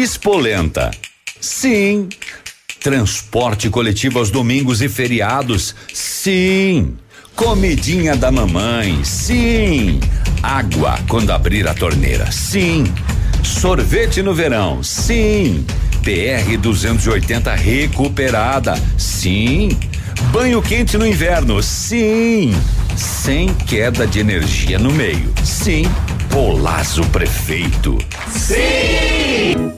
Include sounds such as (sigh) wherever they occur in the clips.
Espolenta. Sim. Transporte coletivo aos domingos e feriados. Sim. Comidinha da mamãe. Sim. Água quando abrir a torneira. Sim. Sorvete no verão. Sim. PR 280 recuperada. Sim. Banho quente no inverno. Sim. Sem queda de energia no meio. Sim. Polazo Prefeito. Sim!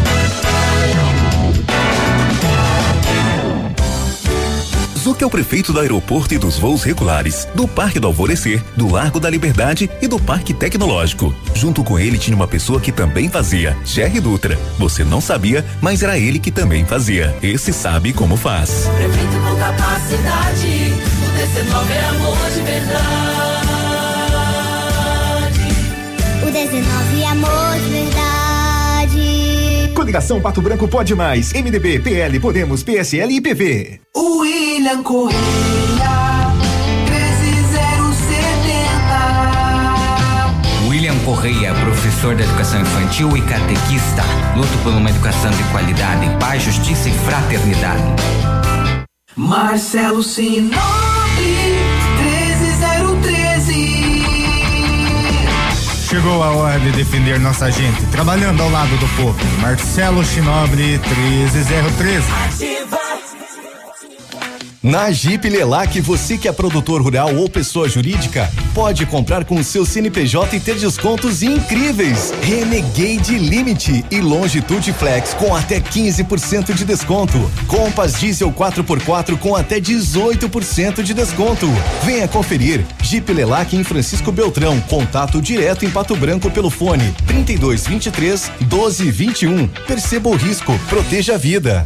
Zuc é o prefeito do aeroporto e dos voos regulares, do Parque do Alvorecer, do Largo da Liberdade e do Parque Tecnológico. Junto com ele tinha uma pessoa que também fazia, Jerry Dutra. Você não sabia, mas era ele que também fazia. Esse sabe como faz. Prefeito com capacidade, o 19 é amor de verdade. O 19 é amor de verdade. Coligação Pato Branco pode mais. MDB, PL, Podemos, PSL e PV. William Correia, 13070. William Correia, professor de educação infantil e catequista. Luto por uma educação de qualidade, paz, justiça e fraternidade. Marcelo Sinop, Chegou a hora de defender nossa gente, trabalhando ao lado do povo. Marcelo Chinobre, 13013. Ativa. Na Jeep Lelac, você que é produtor rural ou pessoa jurídica, pode comprar com o seu CNPJ e ter descontos incríveis. Renegade Limite e Longitude Flex com até 15% de desconto. Compass Diesel 4x4 com até 18% de desconto. Venha conferir. Jeep Lelac em Francisco Beltrão. Contato direto em Pato Branco pelo fone 3223 1221. Perceba o risco, proteja a vida.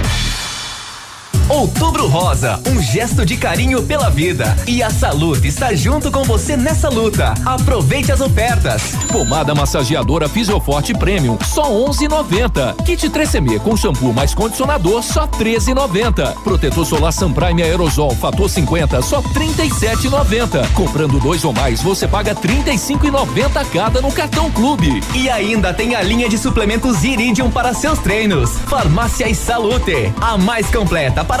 Outubro Rosa, um gesto de carinho pela vida. E a Salute está junto com você nessa luta. Aproveite as ofertas. Pomada massageadora Fisioforte Premium, só 11,90. Kit 3CM com shampoo mais condicionador, só 13,90. Protetor solar Sunprime Aerosol Fator 50, só 37,90. Comprando dois ou mais, você paga 35,90 cada no cartão Clube. E ainda tem a linha de suplementos Iridium para seus treinos. Farmácia e Salute, a mais completa para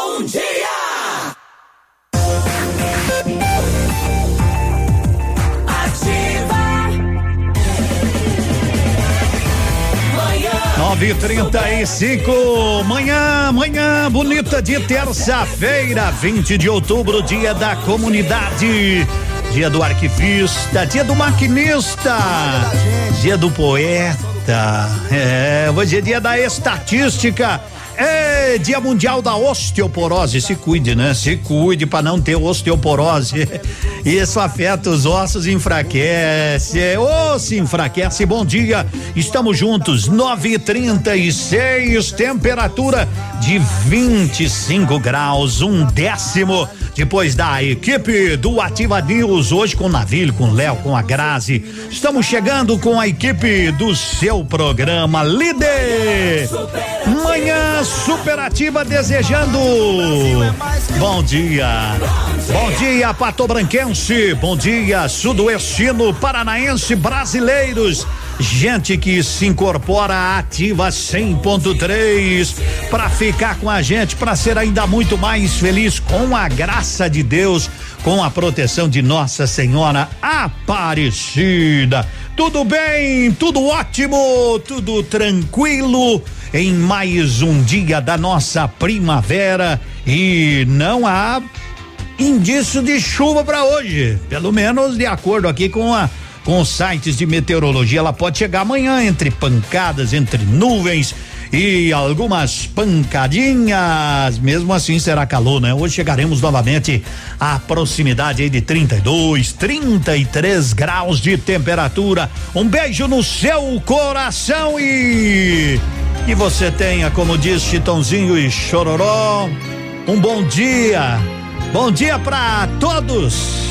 Nove trinta e cinco, manhã, manhã bonita de terça-feira, 20 de outubro, dia da comunidade, dia do arquivista, dia do maquinista, dia do poeta, é, hoje é dia da estatística, é dia mundial da osteoporose, se cuide, né? Se cuide para não ter osteoporose. Isso afeta os ossos, enfraquece, ou se enfraquece. Bom dia, estamos juntos, nove e trinta e seis, temperatura de 25 graus, um décimo. Depois da equipe do Ativa News, hoje com o Navilho, com o Léo, com a Grazi. Estamos chegando com a equipe do seu programa Líder. Manhã superativa desejando. Bom dia. Bom dia, Pato Branquense. Bom dia, Sudoestino, Paranaense, brasileiros. Gente que se incorpora ativa 100.3 para ficar com a gente, para ser ainda muito mais feliz com a graça de Deus, com a proteção de Nossa Senhora Aparecida. Tudo bem, tudo ótimo, tudo tranquilo em mais um dia da nossa primavera e não há indício de chuva para hoje, pelo menos de acordo aqui com a com os sites de meteorologia, ela pode chegar amanhã entre pancadas, entre nuvens e algumas pancadinhas. Mesmo assim será calor, né? Hoje chegaremos novamente à proximidade de 32, 33 graus de temperatura. Um beijo no seu coração e que você tenha, como diz Chitãozinho e Chororó, um bom dia. Bom dia para todos.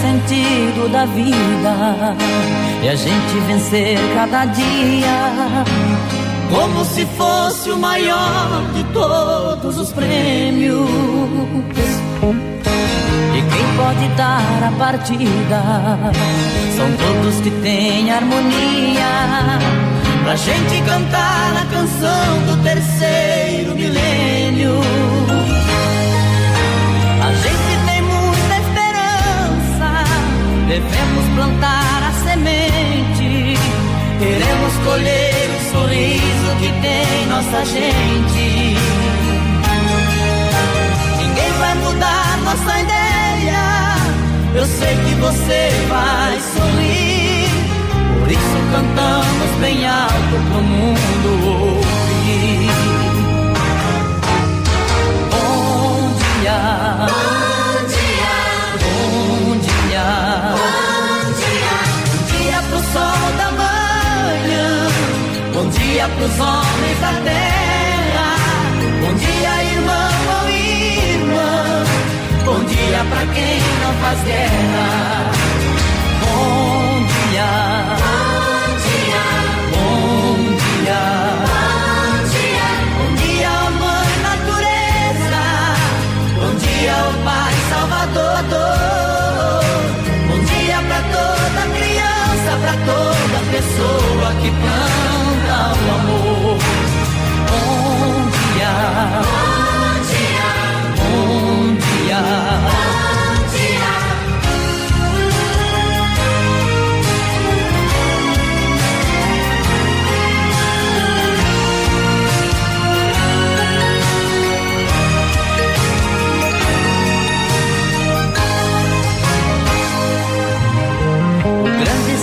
sentido da vida é a gente vencer cada dia como se fosse o maior de todos os prêmios. E quem pode dar a partida são todos que têm harmonia. Pra gente cantar a canção do terceiro milênio. A gente tem muita esperança, devemos plantar a semente. Queremos colher o sorriso que tem nossa gente. Ninguém vai mudar nossa ideia. Eu sei que você vai sorrir. Por isso cantamos bem alto pro mundo ouvir. Bom dia. Bom dia. Bom dia. Bom dia. Bom dia pro sol da manhã. Bom dia pros homens da terra. Dia pra quem não faz guerra. Bom dia. Bom dia. Bom dia. Bom dia. Bom dia, mãe natureza. Bom dia, o Pai Salvador. Bom dia pra toda criança, pra toda pessoa que planta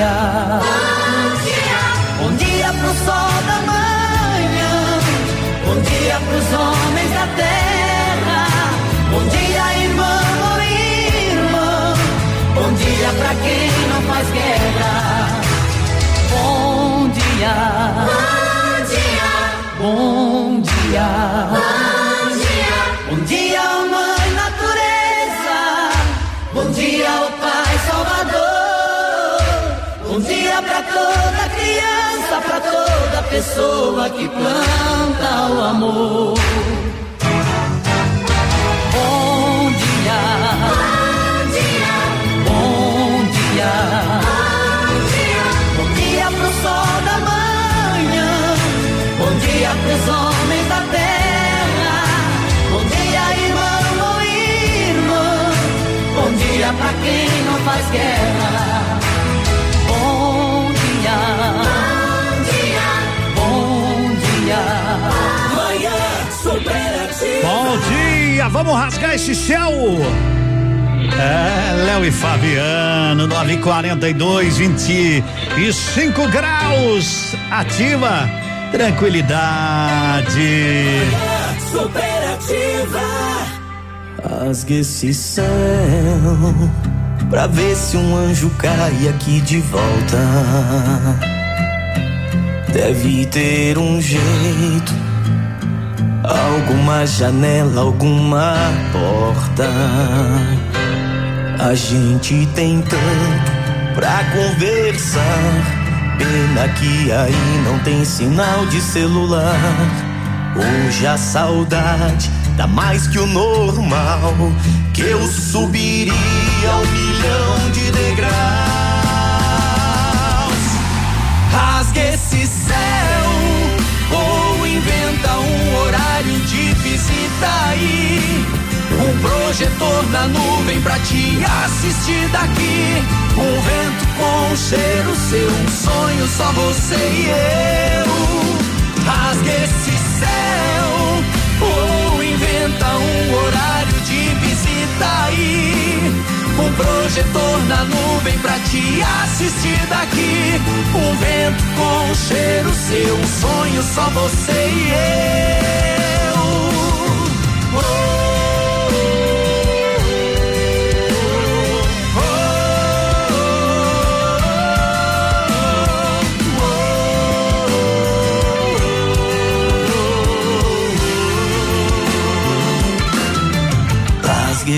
Bom dia. Bom dia. Bom dia. Pro sol da manhã. Bom dia pros homens da terra. Bom dia, irmão ou irmã. Bom dia pra quem não faz guerra. Bom dia. Bom dia. Bom dia. Bom dia. Bom dia, mãe natureza. Bom dia, Bom dia pra toda criança, pra toda pessoa que planta o amor. Bom dia. Bom dia. Bom dia. Bom dia. Bom pro sol dia pros homens da terra. Bom dia, irmão ou irmã. Bom dia pra quem não faz guerra. Bom dia, vamos rasgar esse céu. É, Léo e Fabiano, 942, 25 graus. Ativa, tranquilidade. Rasgue esse céu pra ver se um anjo cai aqui de volta. Deve ter um jeito, alguma janela, alguma porta. A gente tem tanto pra conversar. Pena que aí não tem sinal de celular. Hoje a saudade dá mais que o normal. Que eu subiria um milhão de degraus. Rasgue esse céu inventa um horário de visita aí. Um projetor na nuvem pra te assistir daqui. Um vento com cheiro seu, um sonho só você e eu. Rasgue esse céu ou inventa um horário de visita aí. Um projetor na nuvem pra te assistir daqui. Um vento com cheiro seu, um sonho só você e eu.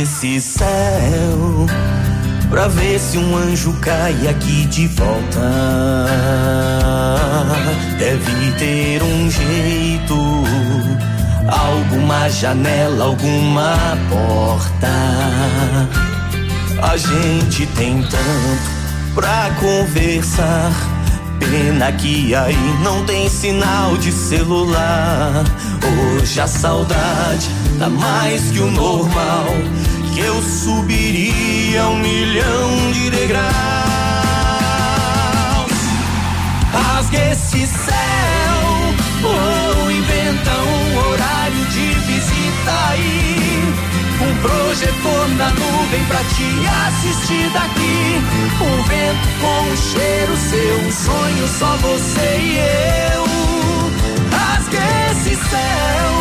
Esse céu pra ver se um anjo cai aqui de volta. Deve ter um jeito, alguma janela, alguma porta. A gente tem tanto pra conversar. Pena que aí não tem sinal de celular. Hoje a saudade dá mais que o normal. Que eu subiria um milhão de degraus. Rasgue esse céu ou inventa um horário de visita aí. Projetor na nuvem pra te assistir daqui. Um vento com um cheiro seu, um sonho só você e eu. Rasgue esse céu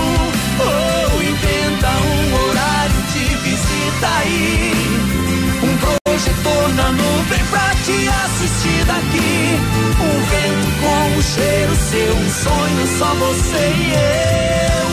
ou inventa um horário de visita aí. Um projetor na nuvem pra te assistir daqui. Um vento com um cheiro seu, um sonho só você e eu.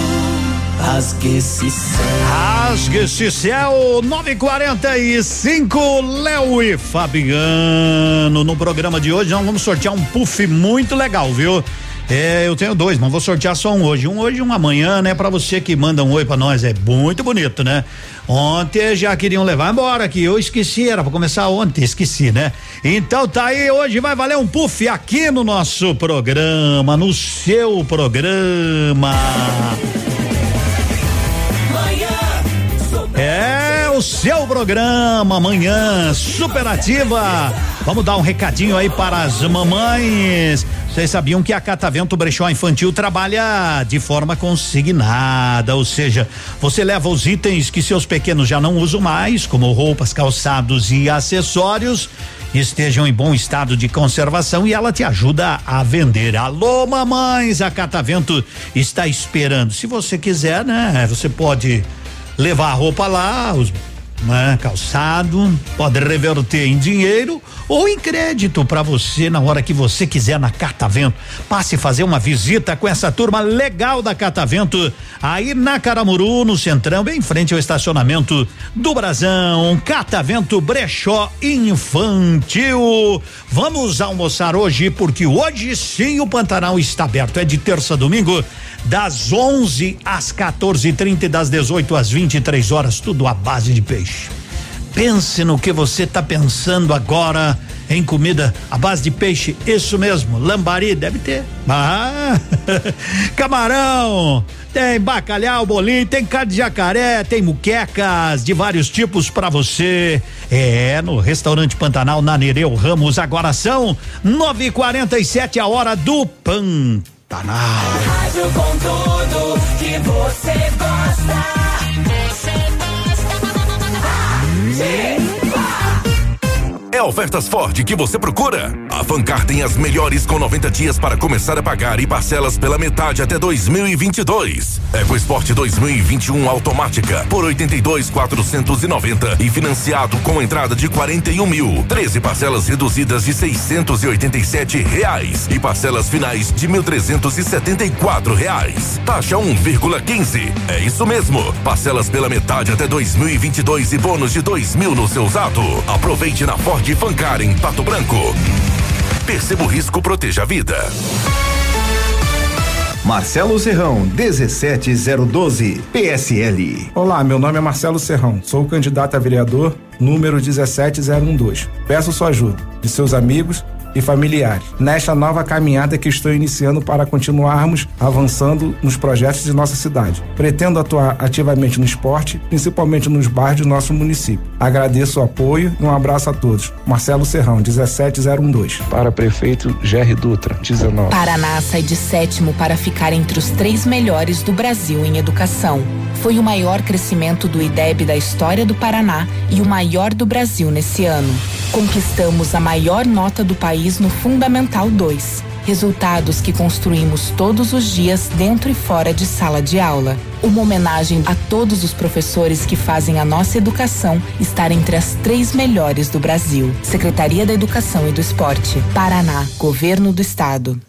Rasgue esse céu. Rasgue esse céu, 945, Léo e Fabiano. No programa de hoje nós vamos sortear um puff muito legal, viu? É, eu tenho dois, mas vou sortear só um hoje. Um hoje e um amanhã, né? Pra você que manda um oi pra nós, é muito bonito, né? Ontem já queriam levar embora aqui, eu esqueci, era pra começar ontem, esqueci, né? Então tá aí, hoje vai valer um puff aqui no nosso programa, no seu programa. É o seu programa amanhã, superativa. Vamos dar um recadinho aí para as mamães. Vocês sabiam que a Catavento Brechó Infantil trabalha de forma consignada, ou seja, você leva os itens que seus pequenos já não usam mais, como roupas, calçados e acessórios, estejam em bom estado de conservação e ela te ajuda a vender. Alô, mamães, a Catavento está esperando. Se você quiser, né, você pode levar a roupa lá, os né, calçado, pode reverter em dinheiro ou em crédito para você na hora que você quiser na Catavento. Passe fazer uma visita com essa turma legal da Catavento aí na Caramuru, no Centrão, bem em frente ao estacionamento do Brasão. Catavento Brechó Infantil. Vamos almoçar hoje porque hoje sim o Pantanal está aberto. É de terça a domingo das 11 às 14h30 e das 18 às 23 horas, tudo à base de peixe. Pense no que você está pensando agora em comida à base de peixe? Isso mesmo, lambari deve ter. Ah, (laughs) camarão, tem bacalhau, bolinho, tem carne de jacaré, tem muquecas de vários tipos para você. É, no restaurante Pantanal na Nereu Ramos, agora são nove e quarenta e sete a hora do Pantanal. Rádio com tudo que você gosta. É ofertas Ford que você procura? A Fancar tem as melhores com 90 dias para começar a pagar e parcelas pela metade até 2022. EcoSport 2021 automática por 82,490 e financiado com entrada de 41 mil. 13 parcelas reduzidas de 687 reais e parcelas finais de 1.374 reais. Taxa 1,15. É isso mesmo. Parcelas pela metade até 2022 e bônus de 2 mil no seu usado. Aproveite na Ford de Fancar em Pato Branco. Perceba o risco, proteja a vida. Marcelo Serrão, 17012, PSL. Olá, meu nome é Marcelo Serrão, sou candidato a vereador número 17012. Peço sua ajuda, de seus amigos e familiares, nesta nova caminhada que estou iniciando para continuarmos avançando nos projetos de nossa cidade. Pretendo atuar ativamente no esporte, principalmente nos bairros do nosso município. Agradeço o apoio e um abraço a todos. Marcelo Serrão, 17012. Para prefeito Jerry Dutra, 19. Paraná sai de sétimo para ficar entre os três melhores do Brasil em educação. Foi o maior crescimento do IDEB da história do Paraná e o maior do Brasil nesse ano. Conquistamos a maior nota do país no Fundamental 2. Resultados que construímos todos os dias dentro e fora de sala de aula. Uma homenagem a todos os professores que fazem a nossa educação estar entre as três melhores do Brasil. Secretaria da Educação e do Esporte. Paraná, Governo do Estado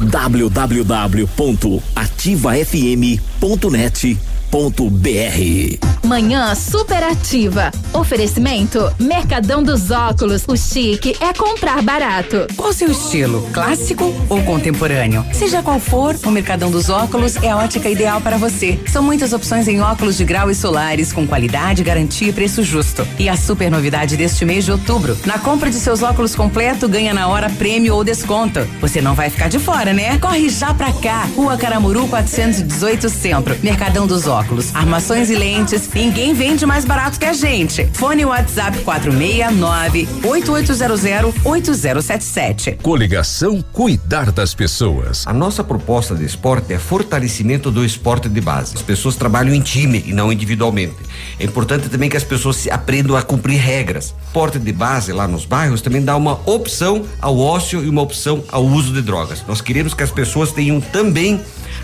www.ativafm.net br Manhã superativa. Oferecimento Mercadão dos Óculos. O chique é comprar barato. Qual seu estilo? Clássico ou contemporâneo? Seja qual for, o Mercadão dos Óculos é a ótica ideal para você. São muitas opções em óculos de grau e solares com qualidade, garantia e preço justo. E a super novidade deste mês de outubro: na compra de seus óculos completo, ganha na hora prêmio ou desconto. Você não vai ficar de fora, né? Corre já pra cá. Rua Caramuru 418 Centro. Mercadão dos Óculos óculos, armações e lentes. Ninguém vende mais barato que a gente. Fone WhatsApp 469 8800 8077. Coligação Cuidar das Pessoas. A nossa proposta de esporte é fortalecimento do esporte de base. As pessoas trabalham em time e não individualmente. É importante também que as pessoas aprendam a cumprir regras. Esporte de base lá nos bairros também dá uma opção ao ócio e uma opção ao uso de drogas. Nós queremos que as pessoas tenham também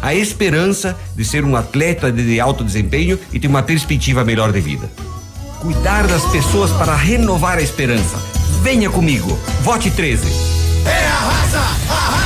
a esperança de ser um atleta de alto desempenho e ter uma perspectiva melhor de vida. Cuidar das pessoas para renovar a esperança. Venha comigo. Vote 13. É arrasa, arrasa,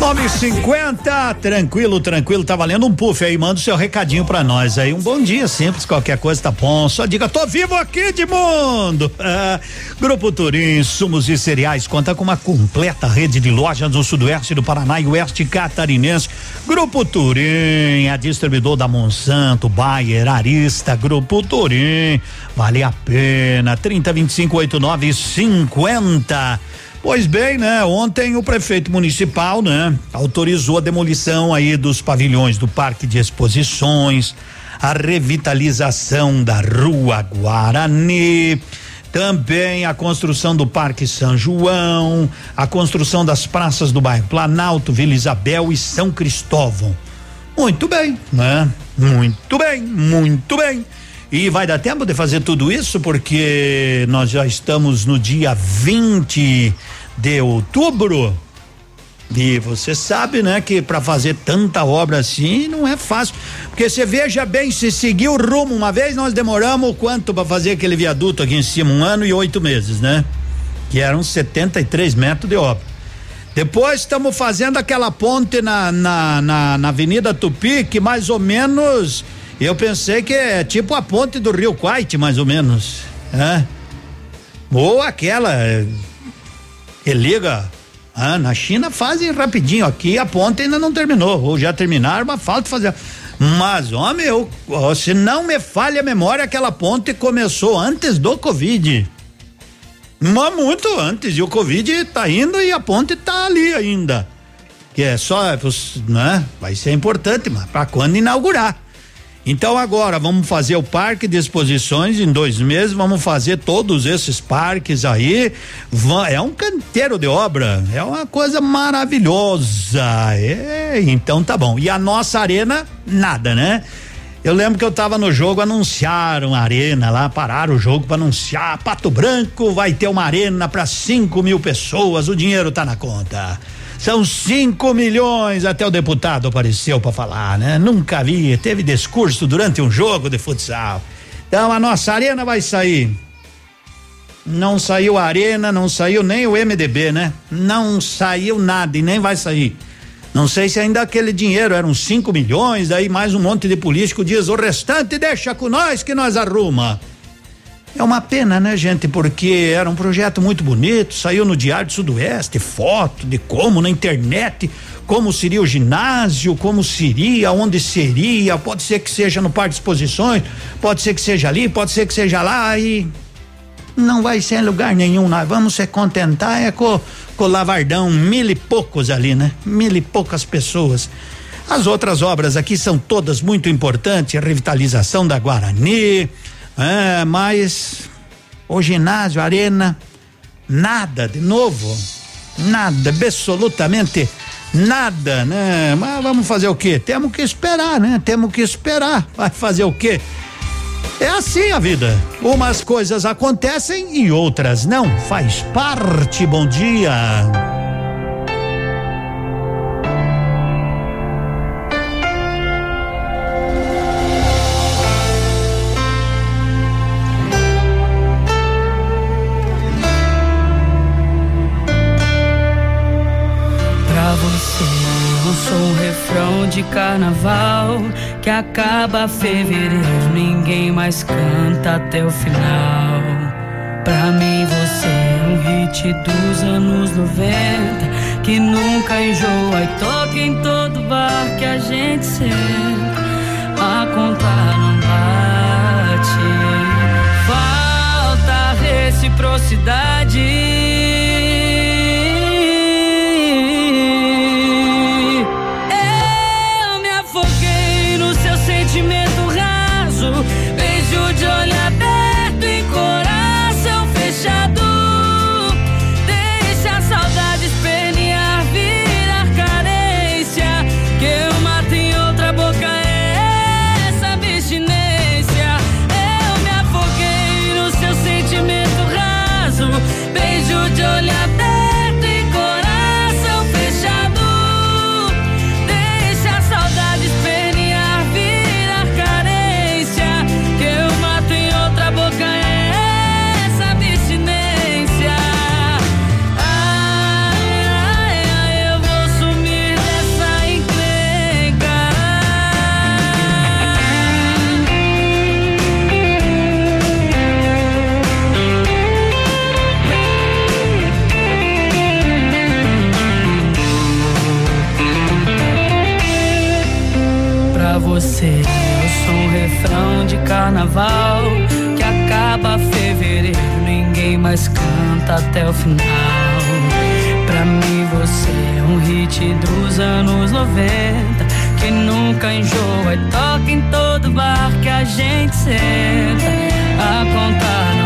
950, tranquilo, tranquilo, tá valendo um puff aí, manda o seu recadinho pra nós aí, um bom dia simples, qualquer coisa tá bom, só diga, tô vivo aqui, Edmundo! Ah, Grupo Turim, sumos e cereais, conta com uma completa rede de lojas no sudoeste do Paraná e oeste catarinense, Grupo Turim, a distribuidor da Monsanto, Bayer, Arista, Grupo Turim, vale a pena, trinta, vinte e cinco, oito, nove, cinquenta Pois bem, né? Ontem o prefeito municipal, né, autorizou a demolição aí dos pavilhões do Parque de Exposições, a revitalização da Rua Guarani, também a construção do Parque São João, a construção das praças do bairro Planalto, Vila Isabel e São Cristóvão. Muito bem, né? Muito bem, muito bem. E vai dar tempo de fazer tudo isso porque nós já estamos no dia 20 de outubro. E você sabe, né, que para fazer tanta obra assim não é fácil. Porque você veja bem, se seguir o rumo uma vez, nós demoramos quanto para fazer aquele viaduto aqui em cima? Um ano e oito meses, né? Que eram 73 metros de obra. Depois estamos fazendo aquela ponte na, na, na, na Avenida Tupi, que mais ou menos eu pensei que é tipo a ponte do Rio Quite, mais ou menos. É. Ou aquela que liga. Ah, na China fazem rapidinho. Aqui a ponte ainda não terminou. Ou já terminaram, mas falta fazer. Mas, homem, eu, se não me falha a memória, aquela ponte começou antes do Covid. Mas muito antes. E o Covid tá indo e a ponte tá ali ainda. Que é só, né? Vai ser importante, mas para quando inaugurar? Então agora vamos fazer o parque de exposições em dois meses, vamos fazer todos esses parques aí. É um canteiro de obra, é uma coisa maravilhosa. É, então tá bom. E a nossa arena, nada, né? Eu lembro que eu tava no jogo, anunciaram a arena lá, pararam o jogo para anunciar. Pato Branco vai ter uma arena para 5 mil pessoas, o dinheiro tá na conta. São 5 milhões, até o deputado apareceu para falar, né? Nunca vi, teve discurso durante um jogo de futsal. Então a nossa arena vai sair. Não saiu a arena, não saiu nem o MDB, né? Não saiu nada e nem vai sair. Não sei se ainda aquele dinheiro eram 5 milhões, daí mais um monte de político diz o restante deixa com nós que nós arruma. É uma pena, né, gente? Porque era um projeto muito bonito, saiu no Diário do Sudoeste, foto de como na internet, como seria o ginásio, como seria, onde seria, pode ser que seja no Parque de Exposições, pode ser que seja ali, pode ser que seja lá e não vai ser em lugar nenhum, nós vamos se contentar é com, com o Lavardão, mil e poucos ali, né? Mil e poucas pessoas. As outras obras aqui são todas muito importantes, a revitalização da Guarani, é, mas o ginásio, a arena, nada de novo, nada, absolutamente nada, né? Mas vamos fazer o quê? Temos que esperar, né? Temos que esperar. Vai fazer o quê? É assim a vida. Umas coisas acontecem e outras não. Faz parte. Bom dia. De carnaval que acaba fevereiro, ninguém mais canta até o final. Pra mim você é um hit dos anos 90 que nunca enjoa e toca em todo bar que a gente senta. A conta não bate, falta reciprocidade. Carnaval que acaba fevereiro, ninguém mais canta até o final. Pra mim você é um hit dos anos 90 que nunca enjoa e toca em todo bar que a gente senta. A conta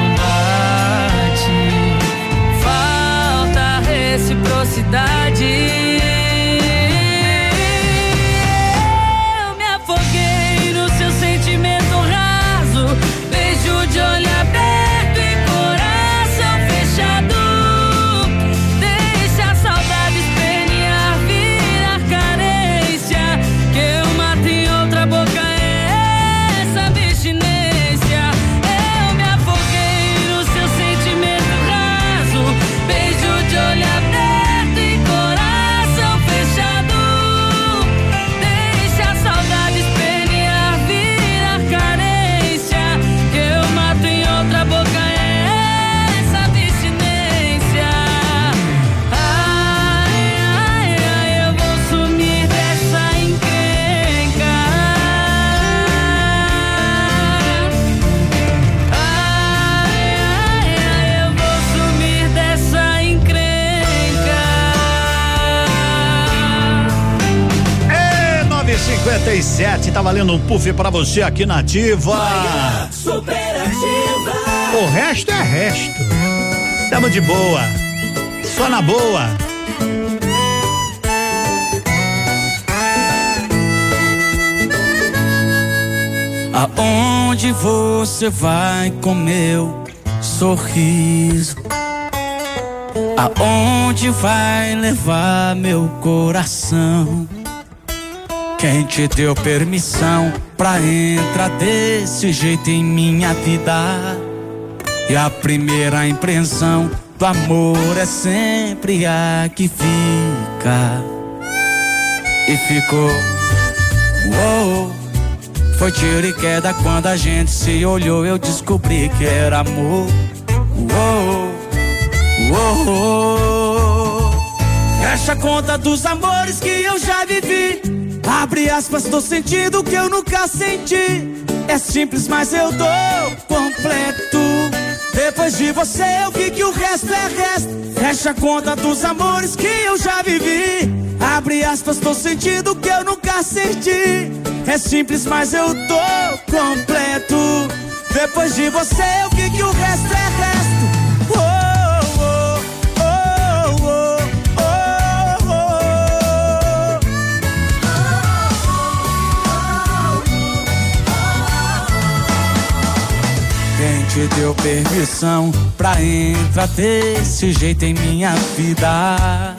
pra você aqui na Ativa. Superativa. O resto é resto. Tamo de boa. Só na boa. Aonde você vai com meu sorriso? Aonde vai levar meu coração? Quem te deu permissão pra entrar desse jeito em minha vida? E a primeira impressão do amor é sempre a que fica. E ficou. Uou. Foi tiro e queda quando a gente se olhou. Eu descobri que era amor. Uou, uou. Fecha a conta dos amores que eu já vivi. Abre aspas, tô sentindo que eu nunca senti. É simples, mas eu dou completo. Depois de você eu vi que o resto é resto. Fecha a conta dos amores que eu já vivi. Abre aspas, tô sentindo que eu nunca senti. É simples, mas eu tô completo. Depois de você eu vi que o resto é resto. Te deu permissão pra entrar desse jeito em minha vida?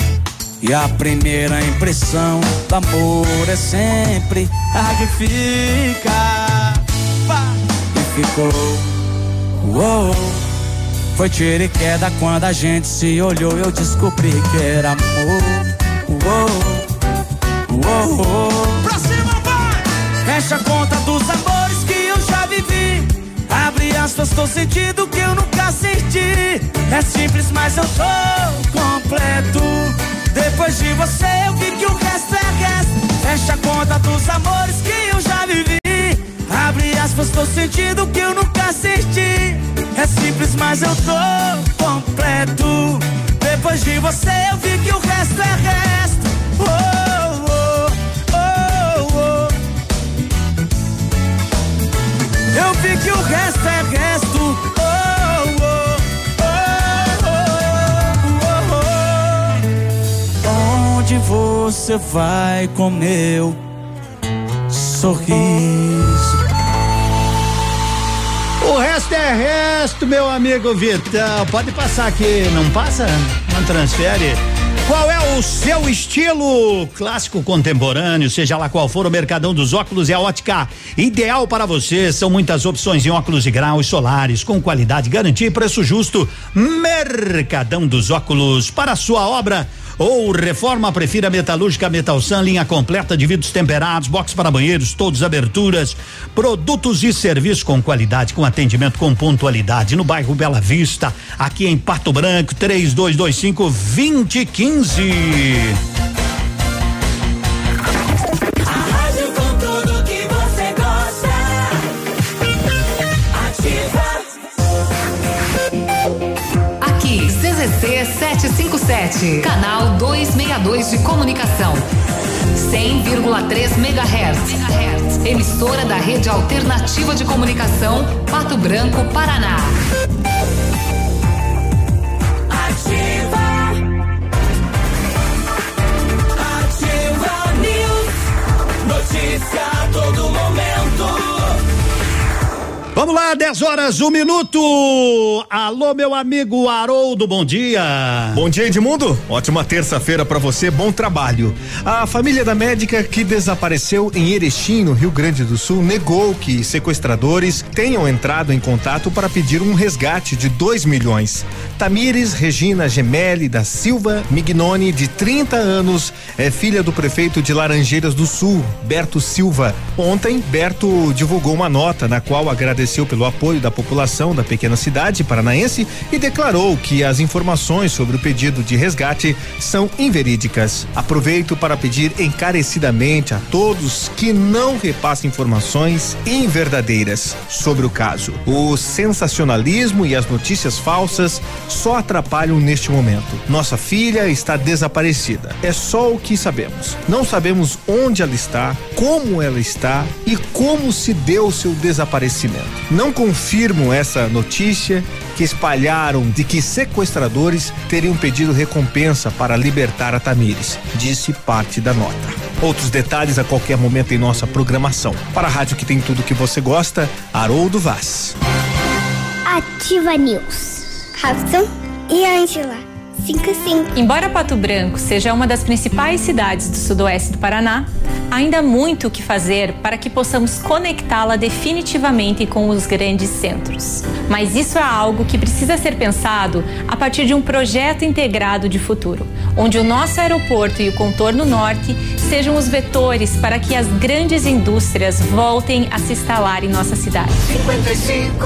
E a primeira impressão do amor é sempre a que fica. E ficou. Uou. Foi tiro e queda quando a gente se olhou. Eu descobri que era amor. Uou. Uou. Pra cima, vai! Fecha a conta aspas, tô sentindo que eu nunca senti. É simples, mas eu tô completo. Depois de você eu vi que o resto é resto. Fecha a conta dos amores que eu já vivi. Abre aspas, tô sentindo que eu nunca senti. É simples, mas eu tô completo. Depois de você eu vi que o resto é resto. Oh, Eu vi que o resto é resto. Oh, oh, oh. Onde você vai com meu sorriso? O resto é resto, meu amigo Vitão. Pode passar aqui, não passa? Não transfere? Qual é o seu estilo clássico contemporâneo, seja lá qual for o Mercadão dos Óculos e a ótica ideal para você. São muitas opções em óculos de graus solares com qualidade, garantia e preço justo. Mercadão dos Óculos para a sua obra ou reforma, prefira metalúrgica Metalsan, linha completa de vidros temperados, box para banheiros, todos aberturas, produtos e serviços com qualidade, com atendimento com pontualidade no bairro Bela Vista, aqui em Pato Branco, 3225 2015. 757, canal 262 de comunicação. 100,3 MHz. Emissora da Rede Alternativa de Comunicação, Pato Branco, Paraná. Ativa. Ativa News. Notícia todo momento. Vamos lá, 10 horas, um minuto. Alô, meu amigo Haroldo, bom dia. Bom dia, Edmundo. Ótima terça-feira para você, bom trabalho. A família da médica que desapareceu em Erechim, no Rio Grande do Sul, negou que sequestradores tenham entrado em contato para pedir um resgate de 2 milhões. Tamires Regina Gemelli da Silva Mignoni, de 30 anos, é filha do prefeito de Laranjeiras do Sul, Berto Silva. Ontem, Berto divulgou uma nota na qual agradeceu pelo o apoio da população da pequena cidade paranaense e declarou que as informações sobre o pedido de resgate são inverídicas. Aproveito para pedir encarecidamente a todos que não repassem informações inverdadeiras sobre o caso. O sensacionalismo e as notícias falsas só atrapalham neste momento. Nossa filha está desaparecida. É só o que sabemos. Não sabemos onde ela está, como ela está e como se deu seu desaparecimento. Não confirmo essa notícia que espalharam de que sequestradores teriam pedido recompensa para libertar a Tamires, disse parte da nota. Outros detalhes a qualquer momento em nossa programação. Para a rádio que tem tudo que você gosta, Haroldo Vaz. Ativa News. Robson e Angela. 55. Embora Pato Branco seja uma das principais cidades do sudoeste do Paraná, ainda há muito o que fazer para que possamos conectá-la definitivamente com os grandes centros. Mas isso é algo que precisa ser pensado a partir de um projeto integrado de futuro, onde o nosso aeroporto e o contorno norte sejam os vetores para que as grandes indústrias voltem a se instalar em nossa cidade. 55.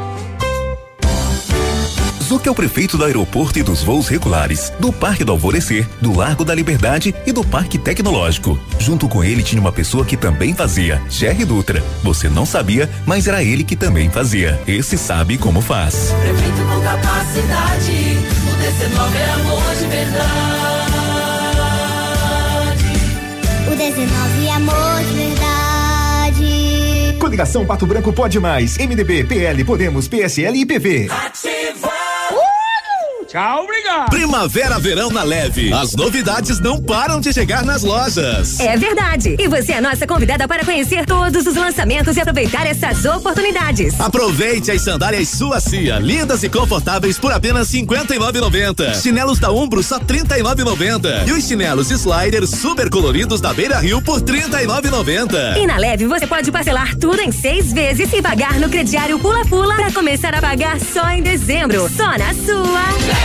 Zuc é o prefeito do aeroporto e dos voos regulares, do Parque do Alvorecer, do Largo da Liberdade e do Parque Tecnológico. Junto com ele tinha uma pessoa que também fazia, Jerry Dutra. Você não sabia, mas era ele que também fazia. Esse sabe como faz. Prefeito com capacidade, o 19 é amor de verdade. O 19 é amor de verdade. Coligação Pato Branco pode mais. MDB, PL, Podemos, PSL e PV. Tchau, obrigado. Primavera, verão na leve. As novidades não param de chegar nas lojas. É verdade. E você é a nossa convidada para conhecer todos os lançamentos e aproveitar essas oportunidades. Aproveite as sandálias Suacia, lindas e confortáveis por apenas R$ 59,90. Chinelos da Umbro só R$ 39,90. E os chinelos Slider super coloridos da Beira Rio por R$ 39,90. E na Leve você pode parcelar tudo em seis vezes e pagar no crediário Pula Pula para começar a pagar só em dezembro. Só na sua.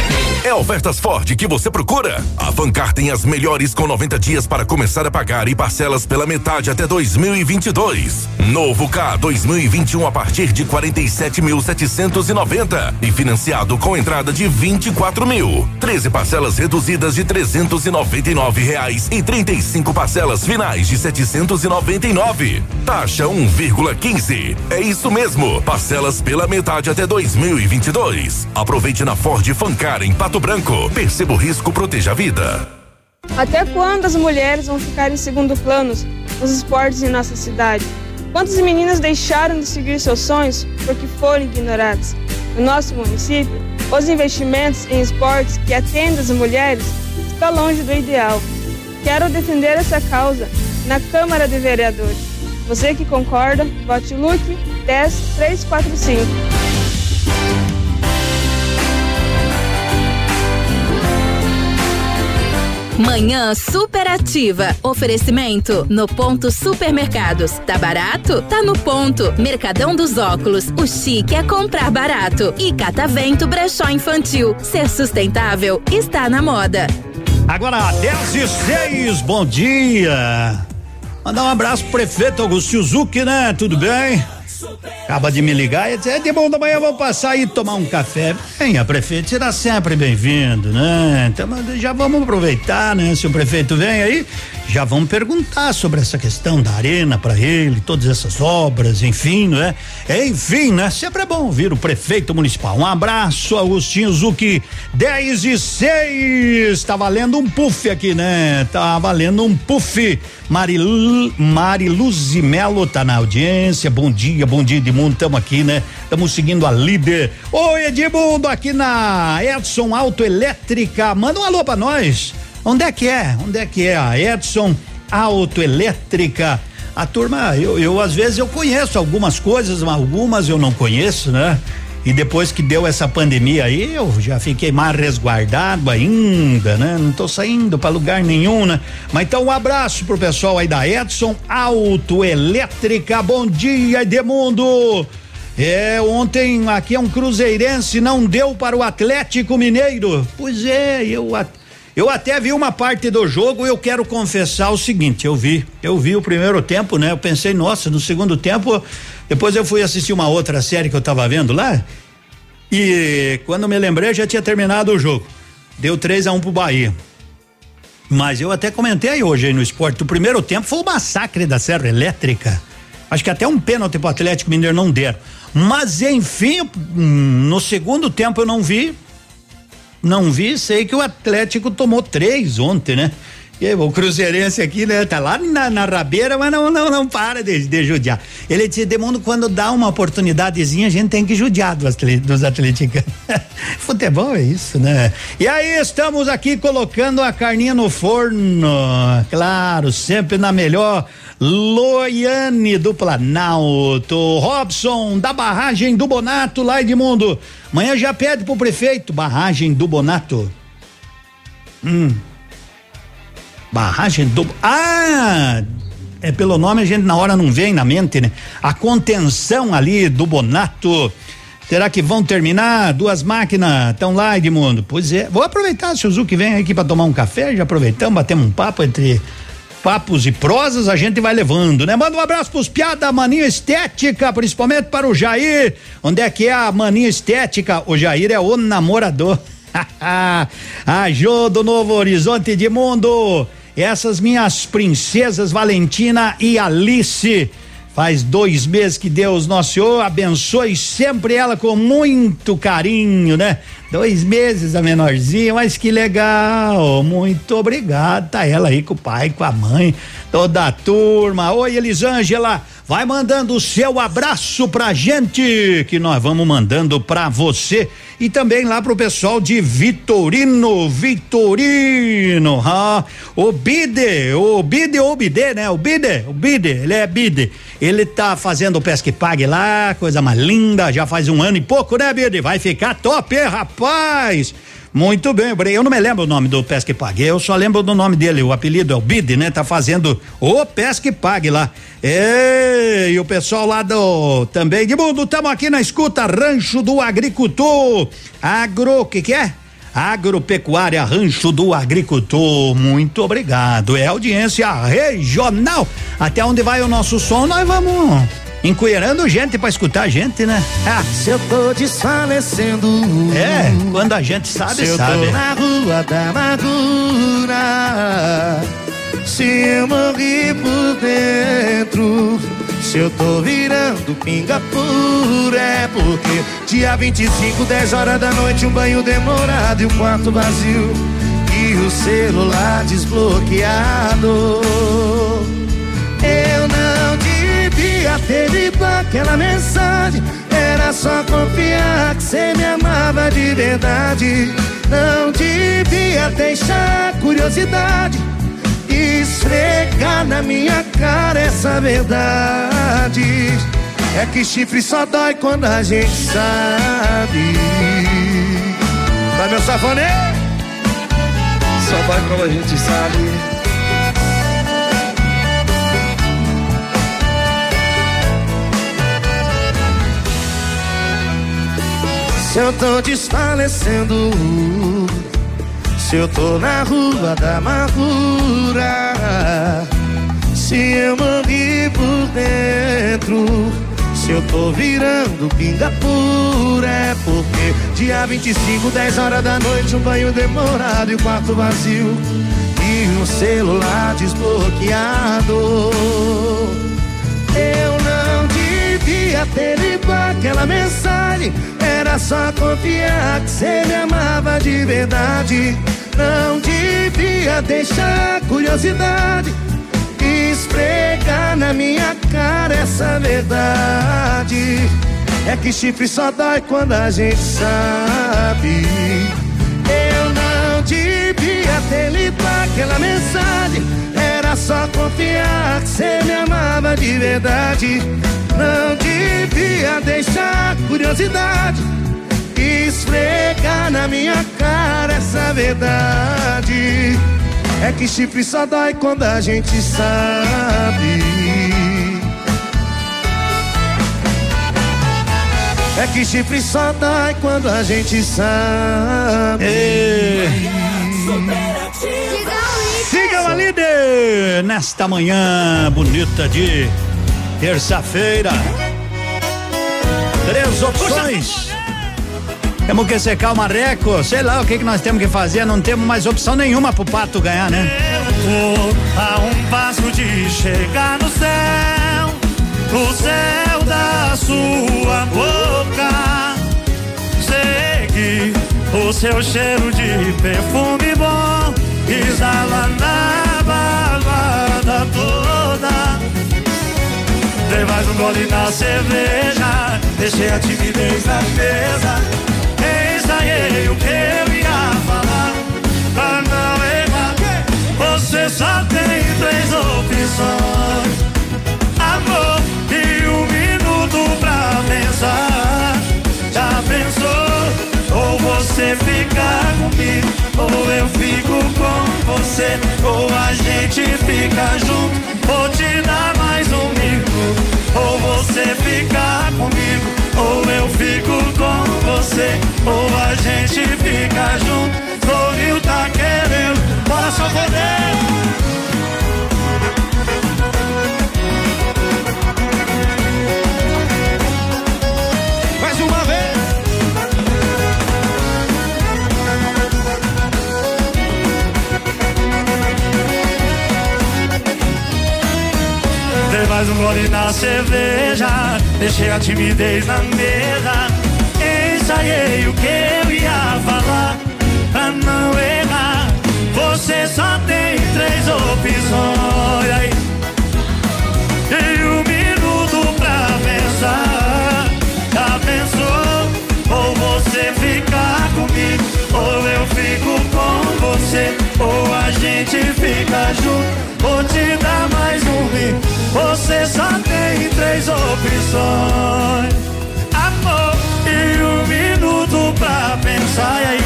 É ofertas Ford que você procura? A Fancar tem as melhores com 90 dias para começar a pagar e parcelas pela metade até 2022. Novo K 2021 a partir de 47.790 e financiado com entrada de 24 mil. 13 parcelas reduzidas de 399 reais e 35 parcelas finais de 799. Taxa 1,15. É isso mesmo. Parcelas pela metade até 2022. Aproveite na Ford Em Pato Branco. Perceba o risco, proteja a vida. Até quando as mulheres vão ficar em segundo plano nos esportes em nossa cidade? Quantas meninas deixaram de seguir seus sonhos porque foram ignoradas? No nosso município, os investimentos em esportes que atendem as mulheres estão longe do ideal. Quero defender essa causa na Câmara de Vereadores. Você que concorda, vote Luke 10345. Manhã superativa. Oferecimento no ponto supermercados. Tá barato? Tá no ponto. Mercadão dos óculos. O chique é comprar barato. E Catavento Brechó Infantil. Ser sustentável está na moda. Agora, 10 e 6, bom dia. Mandar um abraço pro prefeito Augusto Zucchi, né? Tudo bem? Acaba de me ligar e dizer, é de bom da manhã, vamos passar aí tomar um café. Venha, prefeito, será sempre bem-vindo, né? Então, já vamos aproveitar, né? Se o prefeito vem aí, já vamos perguntar sobre essa questão da arena para ele, todas essas obras, enfim, não é? Enfim, né? Sempre é bom ouvir o prefeito municipal. Um abraço, Agostinho Zucchi, 10 e 6. Tá valendo um puff aqui, né? Tá valendo um puff. Marilu, Mariluz Melo tá na audiência. Bom dia, bom dia, Edmundo. Estamos aqui, né? Estamos seguindo a líder. Oi, Edmundo, aqui na Edson Autoelétrica. Manda um alô pra nós. Onde é que é? Onde é que é a Edson Autoelétrica? A turma, eu, eu às vezes eu conheço algumas coisas, mas algumas eu não conheço, né? E depois que deu essa pandemia aí, eu já fiquei mais resguardado ainda, né? Não tô saindo para lugar nenhum, né? Mas então um abraço pro pessoal aí da Edson Autoelétrica. Bom dia, Edmundo. É, ontem aqui é um cruzeirense, não deu para o Atlético Mineiro. Pois é, eu eu até vi uma parte do jogo, eu quero confessar o seguinte, eu vi, eu vi o primeiro tempo, né? Eu pensei, nossa, no segundo tempo depois eu fui assistir uma outra série que eu tava vendo lá. E quando me lembrei, já tinha terminado o jogo. Deu 3 a 1 um pro Bahia. Mas eu até comentei hoje aí no esporte. O primeiro tempo foi o massacre da Serra Elétrica. Acho que até um pênalti pro Atlético Mineiro não deram. Mas enfim, hum, no segundo tempo eu não vi. Não vi, sei que o Atlético tomou três ontem, né? O Cruzeirense aqui, né? Tá lá na, na rabeira, mas não, não, não para de, de judiar. Ele disse, Demundo, quando dá uma oportunidadezinha, a gente tem que judiar dos, dos atleticanos. (laughs) Futebol é isso, né? E aí, estamos aqui colocando a carninha no forno. Claro, sempre na melhor. Loiane do Planalto, Robson da barragem do Bonato, lá Edmundo. Amanhã já pede pro prefeito, barragem do Bonato. Hum. Barragem do. Ah! É pelo nome a gente na hora não vem na mente, né? A contenção ali do Bonato. Será que vão terminar? Duas máquinas estão lá, Edmundo? Pois é. Vou aproveitar, se o Zuki vem aqui para tomar um café, já aproveitamos, batemos um papo entre papos e prosas, a gente vai levando, né? Manda um abraço pros piada, maninha estética, principalmente para o Jair. Onde é que é a maninha estética? O Jair é o namorador. (laughs) a Jô do Novo Horizonte de Mundo. Essas minhas princesas Valentina e Alice. Faz dois meses que Deus Nosso Senhor abençoe sempre ela com muito carinho, né? Dois meses a menorzinha, mas que legal. Muito obrigado. Tá ela aí com o pai, com a mãe, toda a turma. Oi, Elisângela. Vai mandando o seu abraço pra gente, que nós vamos mandando pra você e também lá pro pessoal de Vitorino, Vitorino, ah, o Bide, o Bide ou Bide, né? O Bide, o Bide, ele é Bide. Ele tá fazendo o pesque pague lá, coisa mais linda, já faz um ano e pouco, né, Bide? Vai ficar top, hein, rapaz? Muito bem, eu não me lembro o nome do Pesque Pague, eu só lembro do nome dele, o apelido é o Bid, né? Tá fazendo o Pesque Pague lá. E o pessoal lá do também de mundo, estamos aqui na escuta Rancho do Agricultor. Agro, que que é? Agropecuária Rancho do Agricultor. Muito obrigado. É audiência regional. Até onde vai o nosso som, nós vamos encoeirando gente para escutar a gente, né? Ah. Se eu tô desfalecendo. É, quando a gente sabe, se sabe. Eu tô na rua da amargura. Se eu morri por dentro. Se eu tô virando pinga pura, é porque dia 25, 10 horas da noite, um banho demorado e o quarto vazio. E o celular desbloqueado. Eu não ter lido aquela mensagem. Era só confiar que você me amava de verdade. Não devia deixar curiosidade esfregar na minha cara essa verdade. É que chifre só dói quando a gente sabe. Vai meu safoné? Só dói quando a gente sabe. Se eu tô desfalecendo, se eu tô na rua da amargura, se eu morri por dentro, se eu tô virando pinga pura, é porque dia 25, 10 horas da noite, um banho demorado e o quarto vazio, e o celular desbloqueado. Eu devia ter aquela mensagem. Era só confiar que você me amava de verdade. Não devia deixar curiosidade esfregar na minha cara essa verdade. É que chifre só dói quando a gente sabe. Eu não devia ter lido aquela mensagem. Só confiar que você me amava de verdade. Não devia deixar curiosidade esfregar na minha cara essa verdade. É que chifre só dói quando a gente sabe. É que chifre só dói quando a gente sabe. A líder nesta manhã bonita de terça-feira. Três opções. Temos que secar o marreco, sei lá o que, que nós temos que fazer, não temos mais opção nenhuma pro pato ganhar, né? Eu tô a um passo de chegar no céu, o céu da sua boca. Segui o seu cheiro de perfume bom, exala na toda. Dei mais um gole na cerveja, deixei a timidez na mesa. Ensaiei o que eu ia falar pra não errar. Você só tem três opções: amor e um minuto pra pensar. Já pensou? Ou você fica comigo, ou eu você, ou a gente fica junto. Vou te dar mais um minuto, ou você fica comigo, ou eu fico com você, ou a gente fica junto. Sorriu tá querendo, bora só poder. Gole na cerveja, deixei a timidez na mesa. Ensaiei o que eu ia falar pra não errar. Você só tem três opções. E um minuto pra pensar. Já pensou? Ou você ficar comigo, ou eu fico com você, ou a gente fica junto. Vou te dar mais um minuto. Você só tem três opções: amor e um minuto pra pensar. E aí,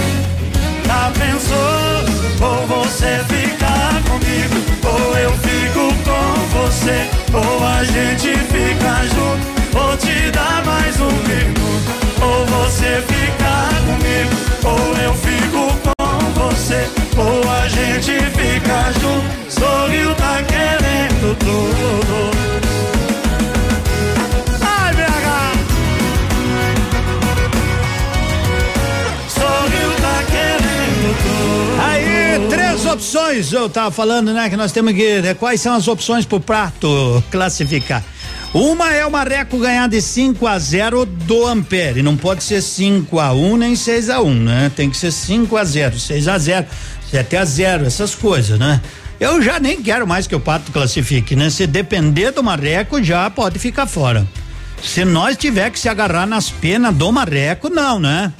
já pensou? Ou você ficar comigo, ou eu fico com você, ou a gente fica junto. Vou te dar mais um minuto. Ou você ficar comigo, ou eu fico com ou a gente fica junto. Tá! Sorriu tá querendo tudo. Aí, três opções, eu tava falando, né, que nós temos que, né, quais são as opções pro prato classificar. Uma é o Marreco ganhar de 5 a 0 do Ampere. Não pode ser 5 a 1 nem 6 a 1, né? Tem que ser 5 a 0, 6 a 0, 7 a 0, essas coisas, né? Eu já nem quero mais que o Pato classifique, né? Se depender do Marreco, já pode ficar fora. Se nós tiver que se agarrar nas penas do Marreco, não, né?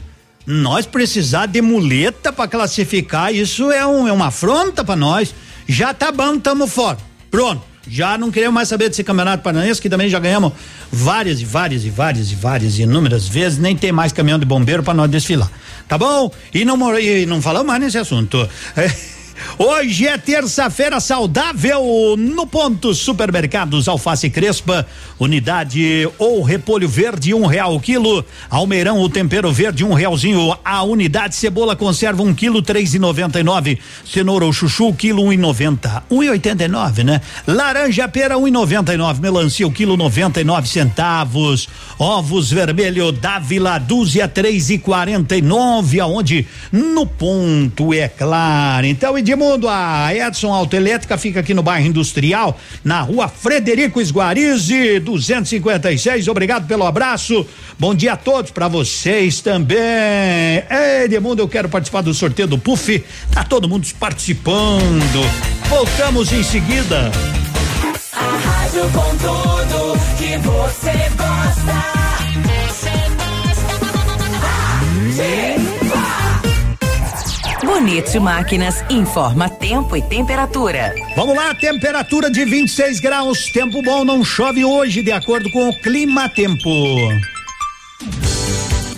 Nós precisar de muleta para classificar, isso é, um, é uma afronta para nós. Já tá bom, tamo fora. Pronto. Já não queremos mais saber desse campeonato paranaense, que também já ganhamos várias e várias e várias e várias inúmeras vezes, nem tem mais caminhão de bombeiro para nós desfilar. Tá bom? E não, e não falamos mais nesse assunto. (laughs) Hoje é terça-feira saudável no ponto supermercados Alface Crespa, unidade ou repolho verde um real o quilo, almeirão o tempero verde um realzinho. A unidade, cebola conserva um quilo três e noventa e nove, cenoura ou chuchu quilo um e noventa, um e oitenta e nove, né? Laranja pera um e noventa e nove, melancia o quilo noventa e nove centavos, ovos vermelho Dávila dúzia três e quarenta e nove, aonde? No ponto é claro. Então Edmundo, a Edson Autoelétrica fica aqui no bairro Industrial, na rua Frederico Esguarize, 256. Obrigado pelo abraço. Bom dia a todos para vocês também. Ei, Edmundo, eu quero participar do sorteio do Puff. Tá todo mundo participando. Voltamos em seguida. A rádio com tudo que você gosta. Você gosta. Ativa. Bonito Máquinas informa tempo e temperatura. Vamos lá, temperatura de 26 graus, tempo bom, não chove hoje, de acordo com o clima tempo.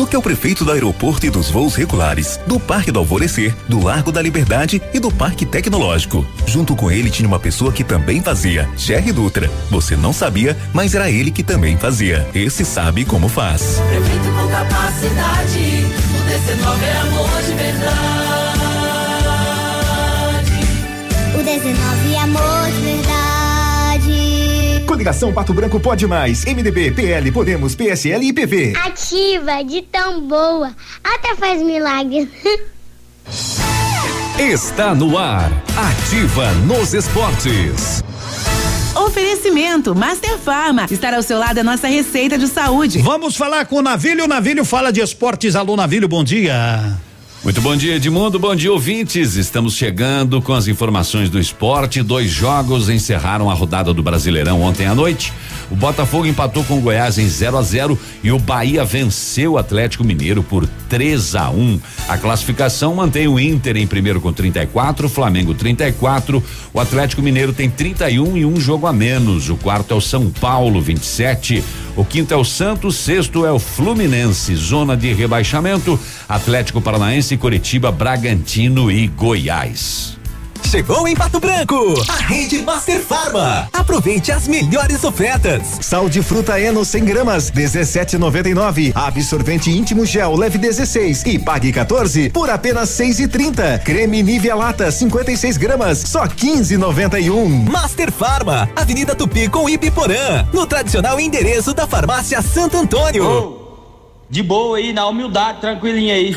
Zuc é o prefeito do aeroporto e dos voos regulares, do Parque do Alvorecer, do Largo da Liberdade e do Parque Tecnológico. Junto com ele tinha uma pessoa que também fazia, Jerry Dutra. Você não sabia, mas era ele que também fazia. Esse sabe como faz. Prefeito com capacidade, o 19 é amor de verdade. O 19 é amor de verdade. Coligação Pato Branco pode mais. MDB, PL, Podemos, PSL e PV. Ativa, de tão boa, até faz milagres. (laughs) Está no ar. Ativa nos esportes. Oferecimento Master Farma. Estar ao seu lado é nossa receita de saúde. Vamos falar com o Navilho. O Navilho fala de esportes. Alô, Navilho, bom dia. Muito bom dia, Edmundo. Bom dia, ouvintes. Estamos chegando com as informações do esporte. Dois jogos encerraram a rodada do Brasileirão ontem à noite. O Botafogo empatou com o Goiás em 0 a 0 e o Bahia venceu o Atlético Mineiro por 3 a 1. A classificação mantém o Inter em primeiro com 34, Flamengo 34. O Atlético Mineiro tem 31 e um jogo a menos. O quarto é o São Paulo 27. O quinto é o Santos, sexto é o Fluminense. Zona de rebaixamento: Atlético Paranaense, Curitiba, Bragantino e Goiás. Chegou em Pato Branco, a rede Master Farma. Aproveite as melhores ofertas. Sal de fruta Eno 100 gramas, 17,99. Absorvente íntimo gel leve 16 e pague 14 por apenas 6,30. Creme Nivea Lata 56 gramas, só 15,91. Master Farma, Avenida Tupi com Ibiporã, no tradicional endereço da Farmácia Santo Antônio. De boa aí, na humildade, tranquilinha aí.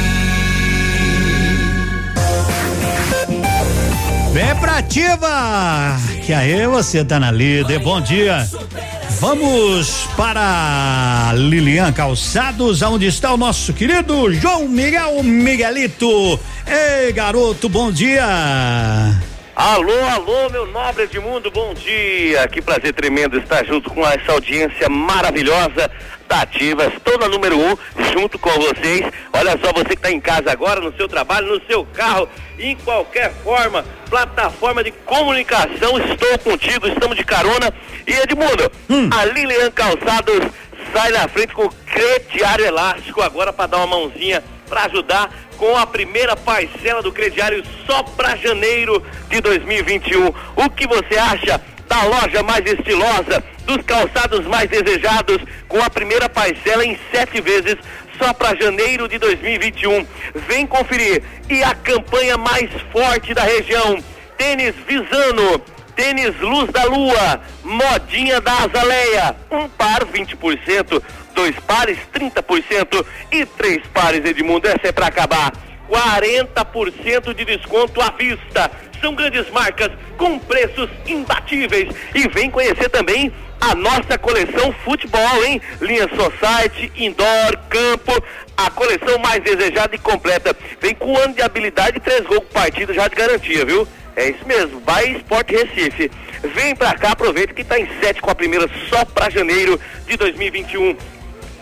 Vem pra ativa! Que aí você tá na líder. Bom dia. Vamos para Lilian Calçados, onde está o nosso querido João Miguel Miguelito. Ei, garoto, bom dia. Alô, alô, meu nobre Edmundo, bom dia. Que prazer tremendo estar junto com essa audiência maravilhosa da Ativa. Estou na número um, junto com vocês. Olha só, você que está em casa agora, no seu trabalho, no seu carro, em qualquer forma, plataforma de comunicação, estou contigo, estamos de carona. E Edmundo, a Lilian Calçados sai na frente com o crediário elástico agora para dar uma mãozinha para ajudar com a primeira parcela do crediário só para janeiro de 2021. O que você acha da loja mais estilosa, dos calçados mais desejados, com a primeira parcela em sete vezes só para janeiro de 2021? Vem conferir. E a campanha mais forte da região: tênis Visano. Tênis Luz da Lua, modinha da Azaleia, um par 20%, dois pares 30% e três pares Edmundo, essa é para acabar. 40% de desconto à vista. São grandes marcas com preços imbatíveis. E vem conhecer também a nossa coleção futebol, hein? Linha Society, Indoor, Campo, a coleção mais desejada e completa. Vem com ano de habilidade e três gols por já de garantia, viu? É isso mesmo, Bahia Esporte Recife. Vem pra cá, aproveita que tá em sete com a primeira só pra janeiro de 2021.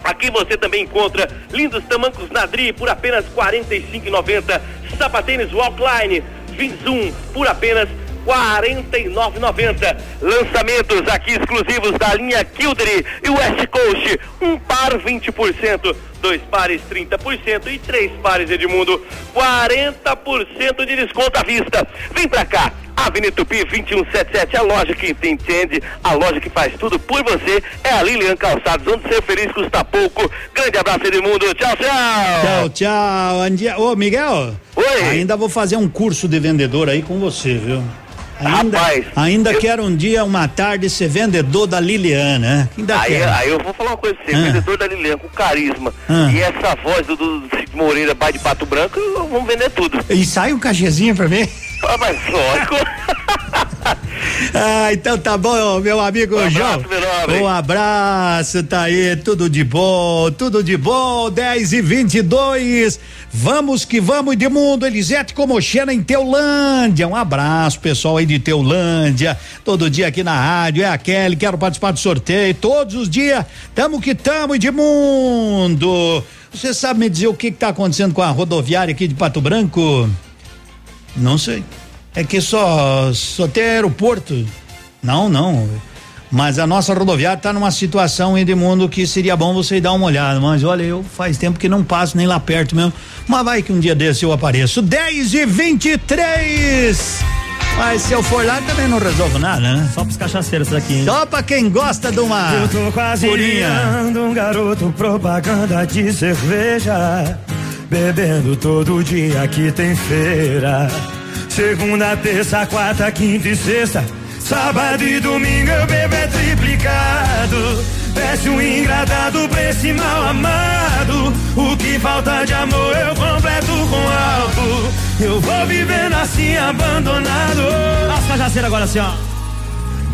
Aqui você também encontra lindos tamancos Nadri por apenas R$ 45,90. Sapatênis Walkline Vinzum por apenas R$ 49,90. Lançamentos aqui exclusivos da linha Kildare e West Coast. Um par 20%, dois pares 30% e três pares Edmundo 40% de desconto à vista. Vem pra cá. Avenida Tupi 2177, a loja que entende, a loja que faz tudo por você é a Lilian Calçados, onde ser feliz custa pouco. Grande abraço, Edmundo. Tchau, tchau. Tchau, tchau. Andia... Ô, Miguel. Oi. Ainda vou fazer um curso de vendedor aí com você, viu? Ainda, Rapaz, ainda eu- quero um dia, uma tarde, ser vendedor da Liliana. Ainda Aí, quero. aí eu vou falar uma coisa pra você, Ah. vendedor da Lilian com carisma Ah. e essa voz do, do Moreira, pai de Pato Branco, vamos vender tudo. E sai um cachezinho pra mim? Ah, mas lógico. (laughs) Ah, então tá bom, meu amigo Um João. meu nobre. Um abraço, tá aí, tudo de bom, tudo de bom, 10 e 22 Vamos que vamos, Edmundo, Elisete Comochena em Teolândia. Um abraço, pessoal aí de Teolândia. Todo dia aqui na rádio, é a Kelly, quero participar do sorteio. Todos os dias, tamo que tamo, Edmundo. Você sabe me dizer o que, que tá acontecendo com a rodoviária aqui de Pato Branco? Não sei. É que só só tem aeroporto. Não, não. Mas a nossa rodoviária está numa situação, Edmundo, que seria bom você dar uma olhada. Mas olha, eu faz tempo que não passo nem lá perto mesmo. Mas vai que um dia desse eu apareço. 10 e 23 Mas se eu for lá também não resolvo nada, né? Só pros cachaceiros aqui, hein? Só pra quem gosta de uma. Eu tô quase um garoto propaganda de cerveja. Bebendo todo dia que tem feira. Segunda, terça, quarta, quinta e sexta. Sábado e domingo eu bebo é triplicado. Desce um ingradado pra esse mal amado. O que falta de amor eu completo com álcool. Eu vou vivendo assim abandonado. As cajaceiras agora assim, ó.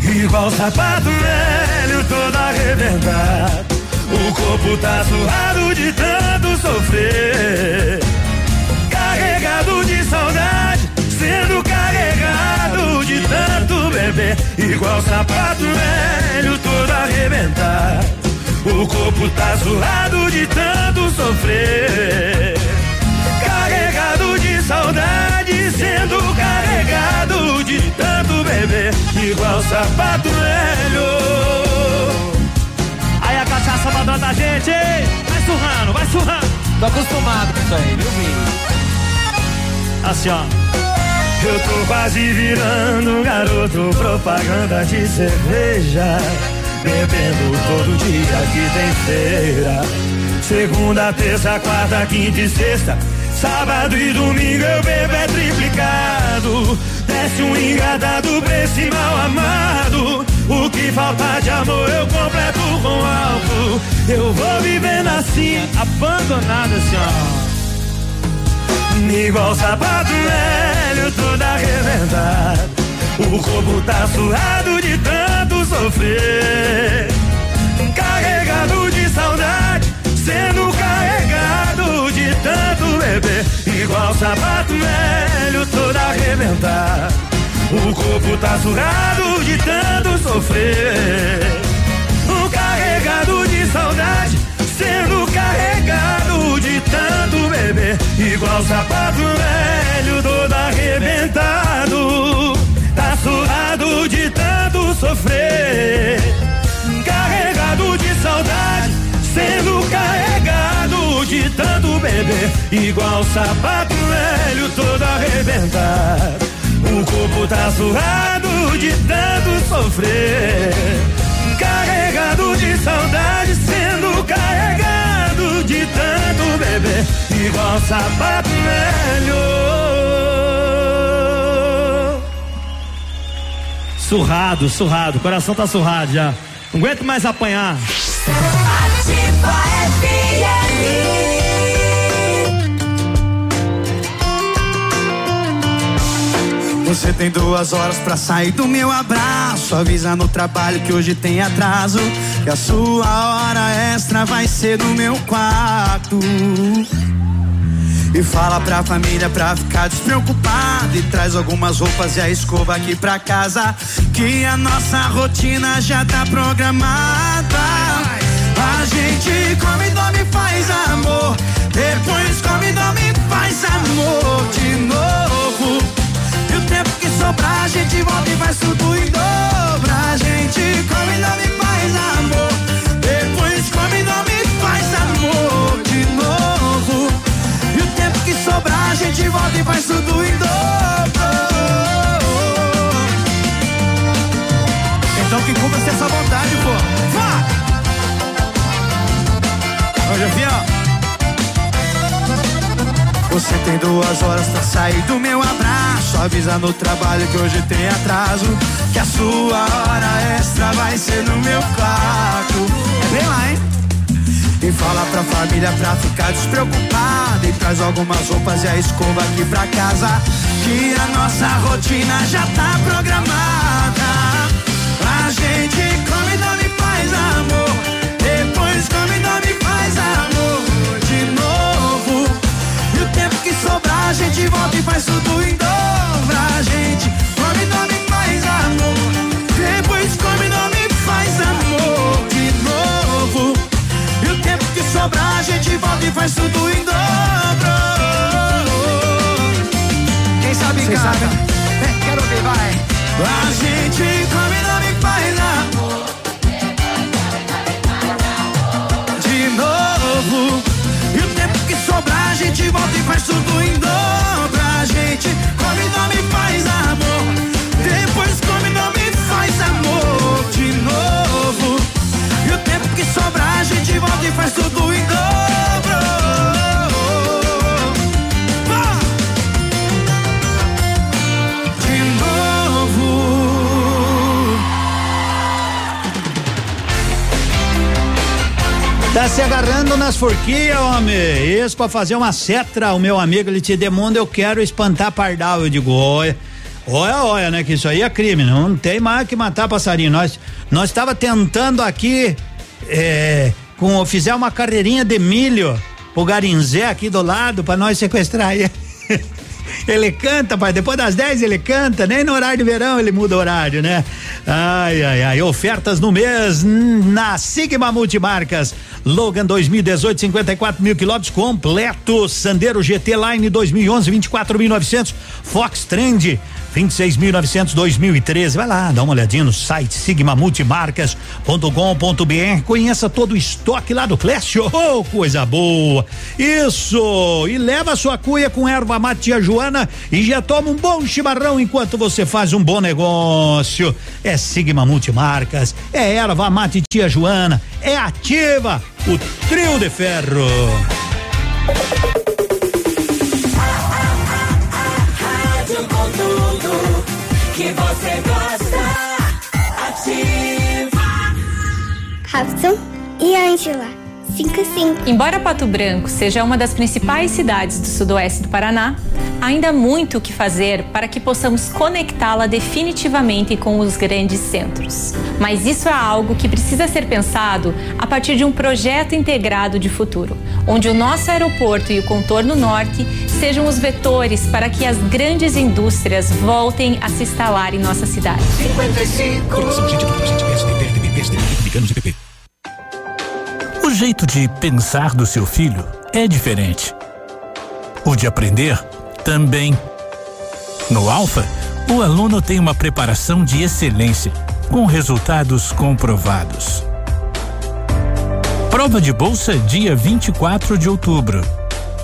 Igual sapato velho todo arrebentado O corpo tá suado de tanto sofrer. Carregado de saudade Sendo carregado de tanto beber. Igual sapato velho todo arrebentado. O corpo tá suado de tanto sofrer. Carregado de saudade Sendo carregado de tanto beber. Igual sapato velho Aí a cachaça mandando a gente? Vai surrando, vai surrando. Tô acostumado com isso aí, viu, Vini? Assim, ó. Eu tô quase virando um garoto propaganda de cerveja Bebendo todo dia que tem feira Segunda, terça, quarta, quinta e sexta Sábado e domingo eu bebo é triplicado Desce um engadado pra esse mal amado O que falta de amor eu completo com álcool Eu vou vivendo assim Abandonado ó. Igual sapato velho, todo arrebentado. O corpo tá suado de tanto sofrer. Carregado de saudade, sendo carregado de tanto beber. Igual sapato velho, todo arrebentado. O corpo tá suado de tanto sofrer. Um carregado de saudade, sendo carregado de tanto beber. Igual sapato velho, todo arrebentado. Tá suado de tanto sofrer. Carregado de saudade, sendo carregado de tanto beber. Igual sapato velho, todo arrebentado. O corpo tá suado de tanto sofrer. Carregado de saudade, sendo carregado de tanto beber. Igual sapato velho. Surrado, surrado. Coração tá surrado já. Não aguento mais apanhar. Você tem duas horas pra sair do meu abraço. Avisa no trabalho que hoje tem atraso. Que a sua hora extra vai ser no meu quarto. E fala pra família pra ficar despreocupada. E traz algumas roupas e a escova aqui pra casa. Que a nossa rotina já tá programada. A gente come, dorme, faz amor. Depois come, dorme, faz amor de novo. Sobrar, a gente volta e faz tudo em dobro. A gente come, dorme, faz amor. Depois come, dorme, faz amor de novo. E o tempo que sobrar, a gente volta e faz tudo em dobro. Então que cumpra-se essa vontade, pô. Vá! Ô, Jovinho. Você tem duas horas pra sair do meu abraço. Avisa no trabalho que hoje tem atraso. Que a sua hora extra vai ser no meu quarto. É bem lá, hein? E fala pra família pra ficar despreocupada. E traz algumas roupas e a escova aqui pra casa. Que a nossa rotina já tá programada. A gente come, que sobrar, a gente volta e faz tudo em dobro. A gente come, dorme, faz amor. Depois come, dorme, faz amor de novo. E o tempo que sobrar, a gente volta e faz tudo em dobro. Quem sabe canta. sabem? Vem, quero ouvir, vai. A gente come, dorme, faz amor. Gente volta e faz tudo em dobro. A gente come, dorme, faz amor. Depois come, dorme, faz amor. De novo. E o tempo que sobrar, a gente volta e faz tudo em dobro. Tá se agarrando nas forquilhas, homem. Isso pra fazer uma cetra, o meu amigo, ele te demanda, eu quero espantar pardal. Eu digo, olha, olha, olha, né? Que isso aí é crime, não tem mais que matar passarinho. Nós, nós tava tentando aqui, é, com, fizer uma carreirinha de milho pro garinzé aqui do lado pra nós sequestrar ele. (laughs) Ele canta, pai. Depois das 10 ele canta. Nem no horário de verão ele muda o horário, né? Ai, ai, ai. Ofertas no mês na Sigma Multimarcas. Logan 2018, 54 mil quilômetros completo. Sandero GT Line 2011, 24.900. Fox Trend 26.900 2013. Vai lá, dá uma olhadinha no site sigmamultimarcas.com.br. Conheça todo o estoque lá do Flash. Oh, coisa boa. Isso! E leva sua cuia com erva mate tia Joana e já toma um bom chimarrão enquanto você faz um bom negócio. É Sigma Multimarcas, é erva mate tia Joana, é ativa, o trio de ferro. Robson e Ângela. 55. Embora Pato Branco seja uma das principais cidades do sudoeste do Paraná, ainda há muito o que fazer para que possamos conectá-la definitivamente com os grandes centros. Mas isso é algo que precisa ser pensado a partir de um projeto integrado de futuro, onde o nosso aeroporto e o contorno norte sejam os vetores para que as grandes indústrias voltem a se instalar em nossa cidade. 55. O jeito de pensar do seu filho é diferente. O de aprender também. No Alfa, o aluno tem uma preparação de excelência, com resultados comprovados. Prova de bolsa dia 24 de outubro.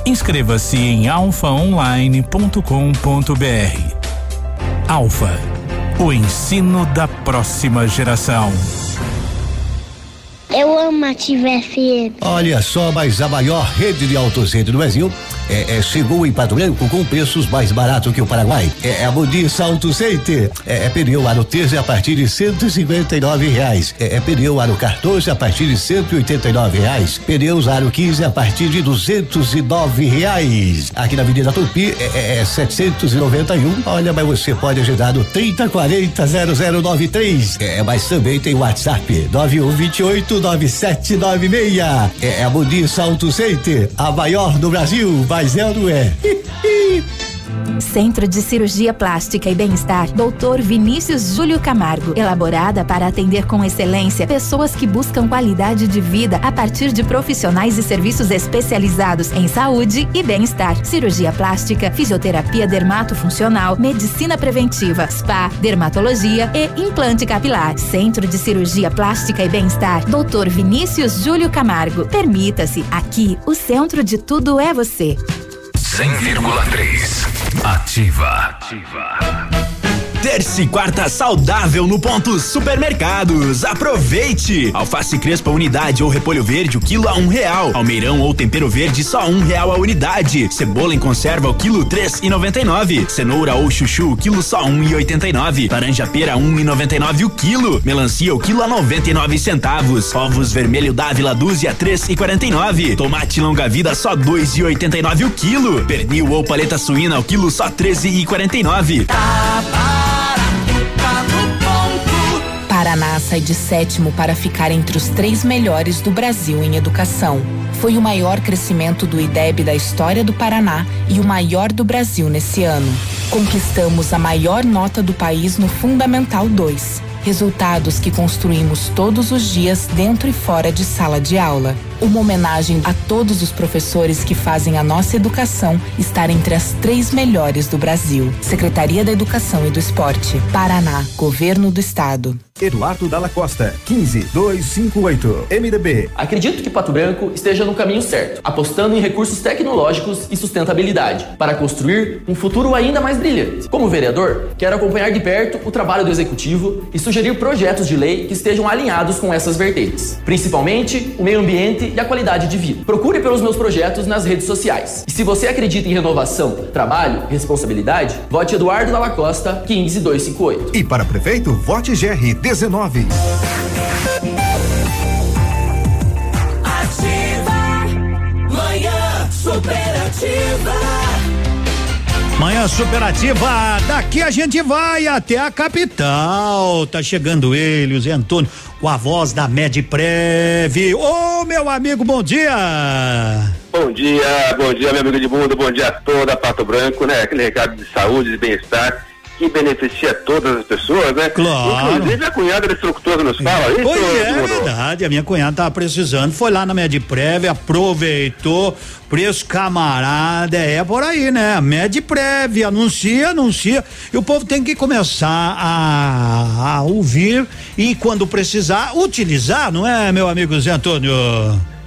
Inscreva-se em alfaonline.com.br. Alfa, o ensino da próxima geração. Eu amo a Ativa FM. Olha só, mas a maior rede de autocentro do Brasil é, é, chegou em Pato Branco com preços mais baratos que o Paraguai. É, é a Modis Auto Center. É, é pneu aro 13 a partir de 159 reais. É, é pneu aro 14 a partir de 189 reais. Pneus aro 15 a partir de 209 reais. Aqui na Avenida Tupi é, é, é 791. Olha, mas você pode ajudar no 3040 0093. É, mas também tem WhatsApp 9128 9796. É, é a Mudiça Auto Center, a maior do Brasil, mas é ou não é? (laughs) Centro de Cirurgia Plástica e Bem-Estar, Dr. Vinícius Júlio Camargo. Elaborada para atender com excelência pessoas que buscam qualidade de vida a partir de profissionais e serviços especializados em saúde e bem-estar. Cirurgia plástica, fisioterapia dermatofuncional, medicina preventiva, spa, dermatologia e implante capilar. Centro de Cirurgia Plástica e Bem-Estar, Dr. Vinícius Júlio Camargo. Permita-se, aqui o centro de tudo é você. 100,3. Ativa. Ativa. Terça e quarta saudável no ponto supermercados. Aproveite! Alface crespa unidade ou repolho verde o quilo a um real. Almeirão ou tempero verde só um real a unidade. Cebola em conserva o quilo três e noventa e nove. Cenoura ou chuchu o quilo só um e oitenta e nove. Laranja pera um e noventa e nove o quilo. Melancia o quilo a noventa e nove centavos. Ovos vermelho Dávila dúzia três e quarenta e nove. Tomate longa vida só dois e oitenta e nove o quilo. Pernil ou paleta suína o quilo só treze e quarenta e nove. Paraná sai de sétimo para ficar entre os três melhores do Brasil em educação. Foi o maior crescimento do IDEB da história do Paraná e o maior do Brasil nesse ano. Conquistamos a maior nota do país no Fundamental 2. Resultados que construímos todos os dias dentro e fora de sala de aula. Uma homenagem a todos os professores que fazem a nossa educação estar entre as três melhores do Brasil. Secretaria da Educação e do Esporte. Paraná, Governo do Estado. Eduardo Dalla Costa, 15258, MDB. Acredito que Pato Branco esteja no caminho certo, apostando em recursos tecnológicos e sustentabilidade para construir um futuro ainda mais brilhante. Como vereador, quero acompanhar de perto o trabalho do executivo e sugerir projetos de lei que estejam alinhados com essas vertentes, principalmente o meio ambiente e a qualidade de vida. Procure pelos meus projetos nas redes sociais. E se você acredita em renovação, trabalho e responsabilidade, vote Eduardo Dalla Costa, 15258. E para prefeito, vote GR 19. Ativa. Manhã superativa. Manhã superativa, daqui a gente vai até a capital. Tá chegando ele, o Zé Antônio, com a voz da Medprev. Ô, meu amigo, bom dia. Bom dia, bom dia, meu amigo de mundo, bom dia a toda Pato Branco, né? Aquele recado de saúde, de bem-estar que beneficia todas as pessoas, né? Claro. Inclusive a cunhada desse locutor nos fala isso. Pois é, Edmundo? verdade. A minha cunhada tava precisando, foi lá na Medprev, aproveitou, preço camarada, é por aí, né? Medprev, anuncia, anuncia. E o povo tem que começar a, a ouvir e quando precisar, utilizar, não é, meu amigo Zé Antônio?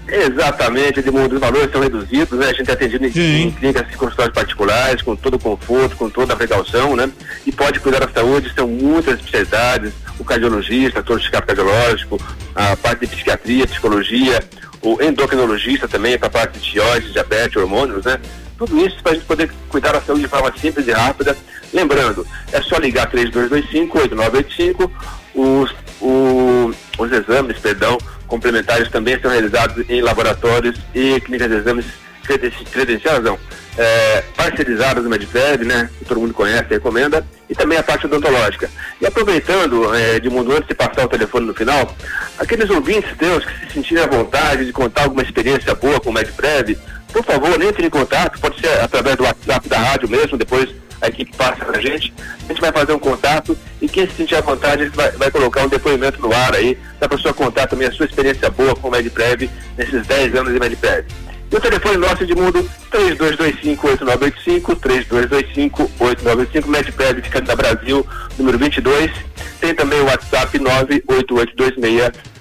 Exatamente, Edmundo, os valores são reduzidos, né? A gente é atendido em, em clínicas consultórios particulares, com todo o conforto, com toda a precaução, né? E pode cuidar da saúde, são muitas especialidades, o cardiologista, todo o cardiológico, a parte de psiquiatria, psicologia, o endocrinologista também, para a parte de tireoide, diabetes, hormônios, né? Tudo isso para a gente poder cuidar da saúde de forma simples e rápida. Lembrando, é só ligar 3225-8985, os, o, os exames, perdão, complementares também são realizados em laboratórios e clínicas de exames creden- credenciadas, não, é, parcerizadas no Medprev, né, que todo mundo conhece e recomenda, e também a parte odontológica. E aproveitando, é, de mundo antes de passar o telefone no final, aqueles ouvintes teus que se sentirem à vontade de contar alguma experiência boa com o Medprev, por favor, entre em contato, pode ser através do WhatsApp da rádio mesmo, depois a equipe passa pra gente, a gente vai fazer um contato e quem se sentir à vontade, a gente vai, vai colocar um depoimento no ar aí, da pessoa contar também a sua experiência boa com o Medprev nesses 10 anos de Medprev. E o telefone nosso de mundo 3225-8985, 3225-8985, Medprev fica da Brasil, número 22. Tem também o WhatsApp 98826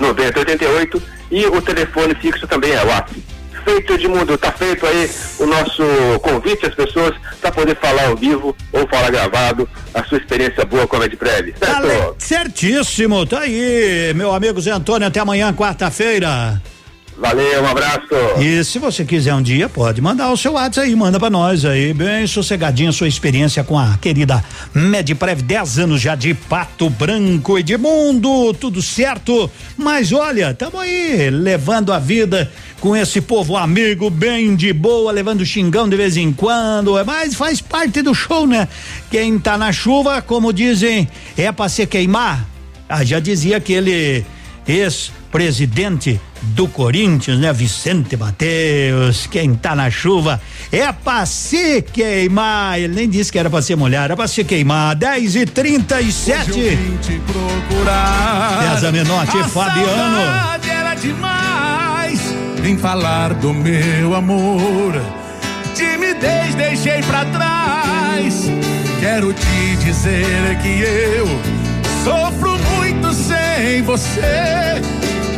9088 e o telefone fixo também é o WhatsApp. Feito Edmundo, tá feito aí o nosso convite às pessoas para poder falar ao vivo ou falar gravado a sua experiência boa com a Medprev. Certo? Certíssimo, tá aí, meu amigo Zé Antônio, até amanhã, quarta-feira. Valeu, um abraço. E se você quiser um dia, pode mandar o seu WhatsApp aí, manda pra nós aí, bem sossegadinha a sua experiência com a querida Medprev, 10 anos já de Pato Branco e de mundo, tudo certo? Mas olha, tamo aí, levando a vida com esse povo amigo, bem de boa, levando xingão de vez em quando, é, mas faz parte do show, né? Quem tá na chuva, como dizem, é pra se queimar. Ah, já dizia aquele ex-presidente do Corinthians, né? Vicente Mateus, quem tá na chuva é pra se queimar. Ele nem disse que era pra se molhar, era pra se queimar. 10 e 37 Hoje eu vim te procurar. César Menotti, A Fabiano. era demais. Vim falar do meu amor. Timidez deixei pra trás. Quero te dizer que eu sofro muito sem você.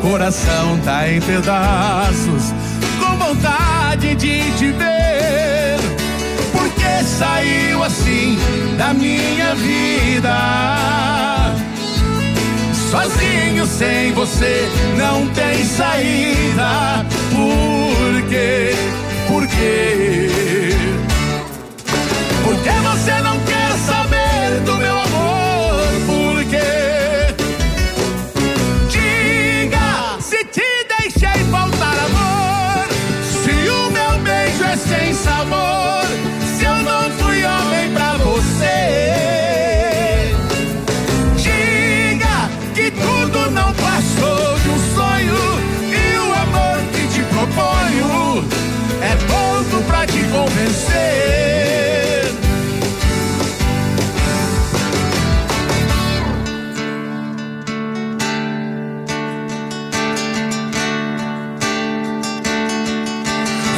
Coração tá em pedaços, com vontade de te ver. Porque saiu assim da minha vida. Sozinho sem você não tem saída. Por quê? Por quê? Porque você não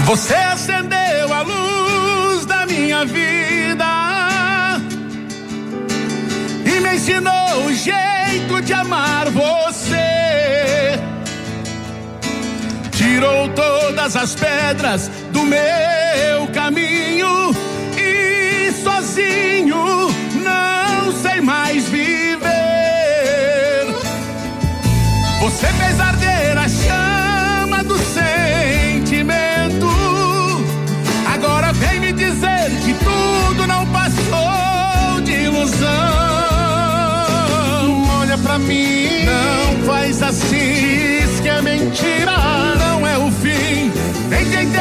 Você acendeu a luz da minha vida e me ensinou o jeito de amar você. Tirou todas as pedras do meu caminho e sozinho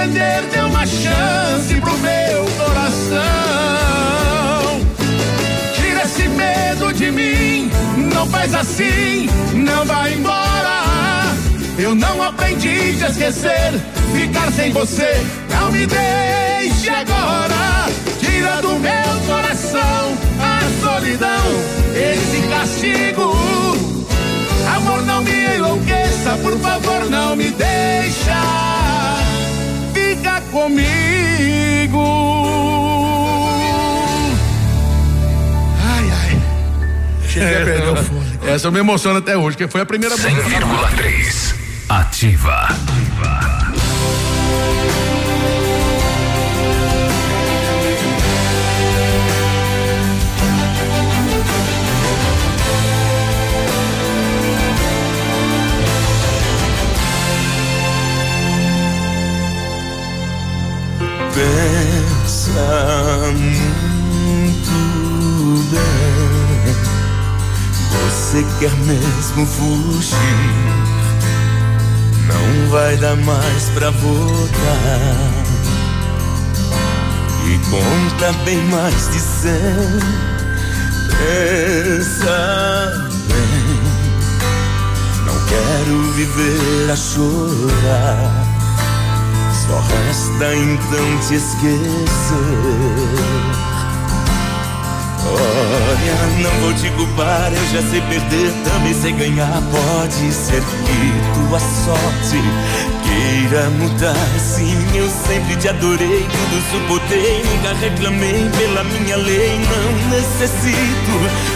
entender, dê uma chance pro meu coração. Tira esse medo de mim, não faz assim, não vai embora. Eu não aprendi a esquecer, ficar sem você, não me deixe agora. Tira do meu coração a solidão, esse castigo. Amor, não me enlouqueça, por favor, não me deixa. Comigo. Ai, ai. Cheguei a perder o fôlego. Essa eu me emociono até hoje, que foi a primeira 100,3 Ativa. Pensa muito bem. Você quer mesmo fugir? Não vai dar mais pra voltar. E conta bem mais de cem. Pensa bem. Não quero viver a chorar. Só resta então te esquecer. Olha, não vou te culpar, eu já sei perder, também sei ganhar. Pode ser que tua sorte queira mudar. Sim, eu sempre te adorei, tudo suportei, nunca reclamei pela minha lei. Não necessito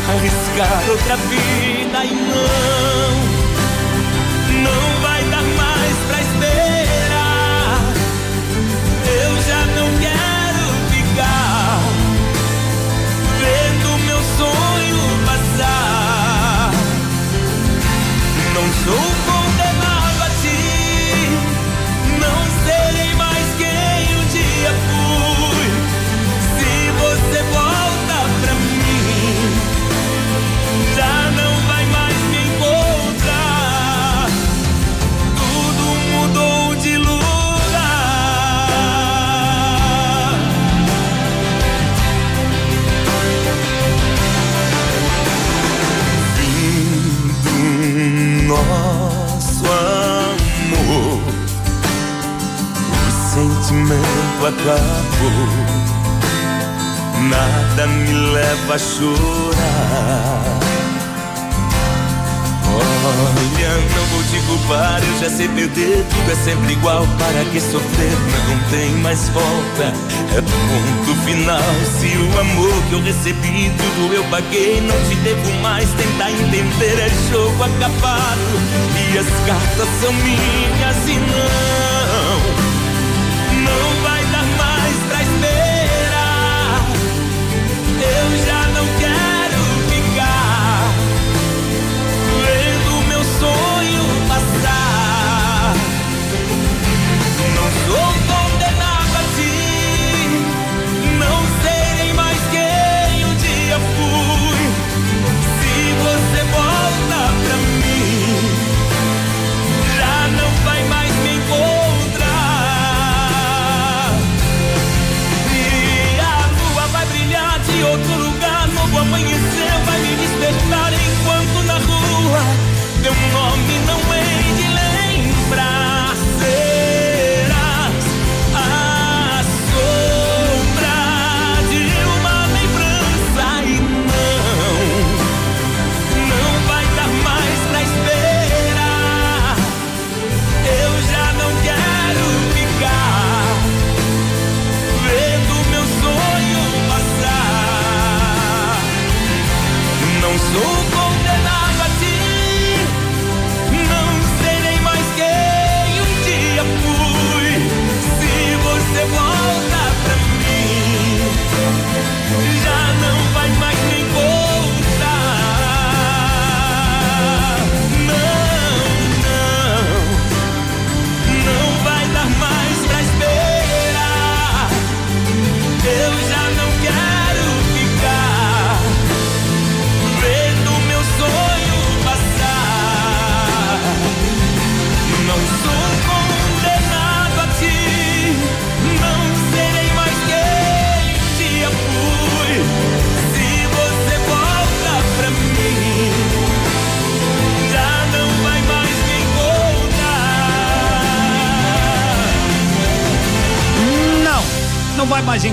arriscar outra vida e não, não Não acabou. Nada me leva a chorar. Olha, não vou te culpar, eu já sei perder, tudo é sempre igual. Para que sofrer não tem mais volta. É ponto final. Se o amor que eu recebi, tudo eu paguei, não te devo mais. Tentar entender é jogo acabado. E as cartas são minhas e não Eu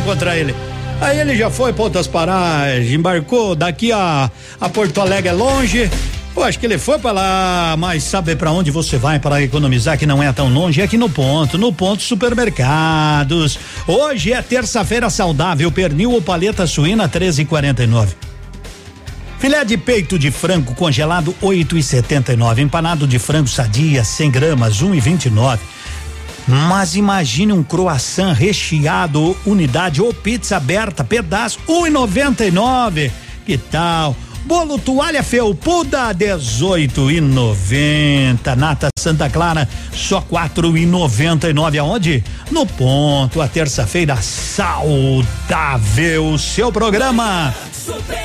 encontrar ele. Aí ele já foi para outras paragens, embarcou daqui a, a Porto Alegre é longe. Eu acho que ele foi para lá, mas sabe para onde você vai para economizar que não é tão longe? É aqui no ponto, no ponto supermercados. Hoje é terça-feira saudável, pernil ou paleta suína 13,49. Filé de peito de frango congelado 8,79. Empanado de frango sadia 100 gramas 1,29. Mas imagine um croissant recheado, unidade ou pizza aberta, pedaço 1,99. Que tal? Bolo toalha felpuda 18 e 90. Nata Santa Clara só 4 e 99 aonde? No ponto, a terça-feira saudável, seu programa.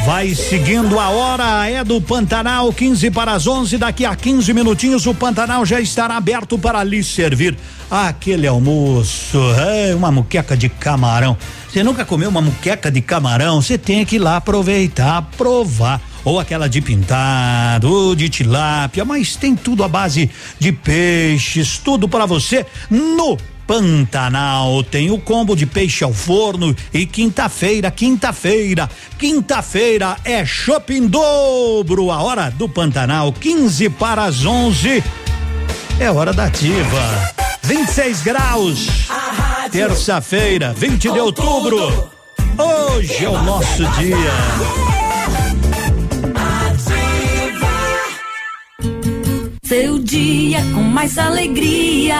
Vai seguindo a hora, é do Pantanal, 15 para as 11. Daqui a 15 minutinhos o Pantanal já estará aberto para lhe servir aquele almoço. É, uma muqueca de camarão. Você nunca comeu uma muqueca de camarão? Você tem que ir lá aproveitar, provar. Ou aquela de pintado, ou de tilápia, mas tem tudo à base de peixes, tudo para você no Pantanal tem o combo de peixe ao forno e quinta-feira, quinta-feira, quinta-feira é shopping dobro. A hora do Pantanal, 15 para as 11. É hora da ativa. 26 graus. Terça-feira, 20 de outubro. Hoje é o nosso dia. Seu dia com mais alegria.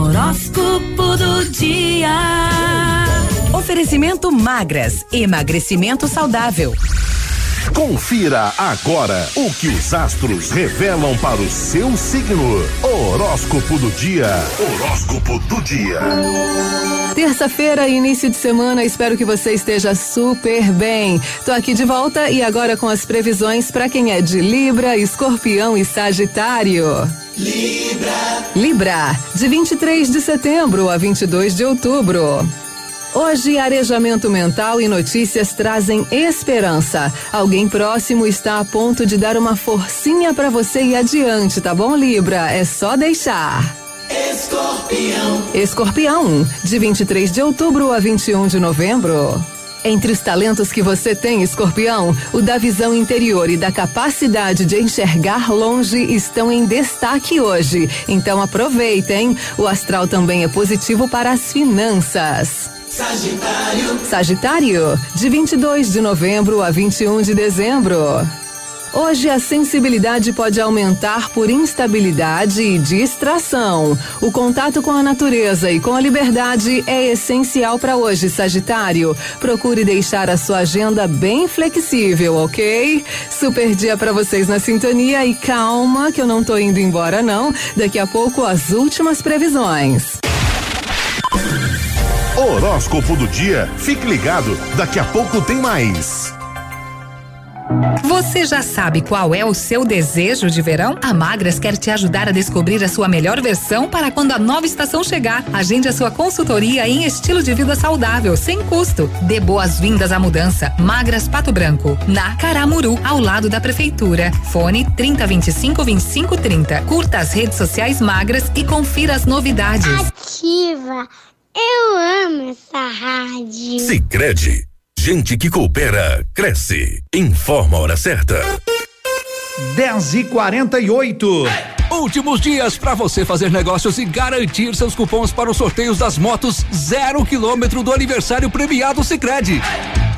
Horóscopo do dia. Oferecimento magras, emagrecimento saudável. Confira agora o que os astros revelam para o seu signo. Horóscopo do dia. Horóscopo do dia. Terça-feira, início de semana, espero que você esteja super bem. Tô aqui de volta e agora com as previsões para quem é de Libra, Escorpião e Sagitário. Libra. Libra, de 23 de setembro a 22 de outubro. Hoje, arejamento mental e notícias trazem esperança. Alguém próximo está a ponto de dar uma forcinha para você ir adiante, tá bom, Libra? É só deixar. Escorpião. Escorpião, de 23 de outubro a 21 de novembro. Entre os talentos que você tem, escorpião, o da visão interior e da capacidade de enxergar longe estão em destaque hoje. Então aproveitem. O astral também é positivo para as finanças. Sagitário. Sagitário, de 22 de novembro a 21 de dezembro. Hoje a sensibilidade pode aumentar por instabilidade e distração. O contato com a natureza e com a liberdade é essencial para hoje, Sagitário. Procure deixar a sua agenda bem flexível, ok? Super dia para vocês na sintonia e calma que eu não tô indo embora não. Daqui a pouco as últimas previsões. Horóscopo do dia. Fique ligado, daqui a pouco tem mais. Você já sabe qual é o seu desejo de verão? A Magras quer te ajudar a descobrir a sua melhor versão para quando a nova estação chegar. Agende a sua consultoria em estilo de vida saudável, sem custo. Dê boas-vindas à mudança. Magras Pato Branco, na Caramuru, ao lado da prefeitura. Fone 3025 2530. Curta as redes sociais Magras e confira as novidades. Ativa. Eu amo essa rádio. Sicredi, gente que coopera cresce. Informa a hora certa. 10 e 48 Últimos dias para você fazer negócios e garantir seus cupons para os sorteios das motos zero quilômetro do aniversário premiado Sicredi.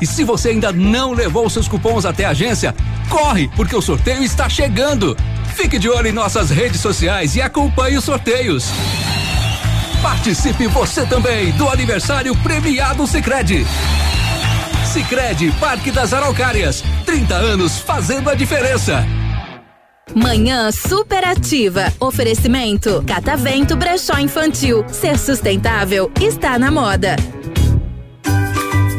E se você ainda não levou seus cupons até a agência, corre, porque o sorteio está chegando. Fique de olho em nossas redes sociais e acompanhe os sorteios. Participe você também do aniversário premiado Sicredi. Sicredi Parque das Araucárias, 30 anos fazendo a diferença. Manhã superativa. Oferecimento Catavento Brechó Infantil. Ser sustentável está na moda.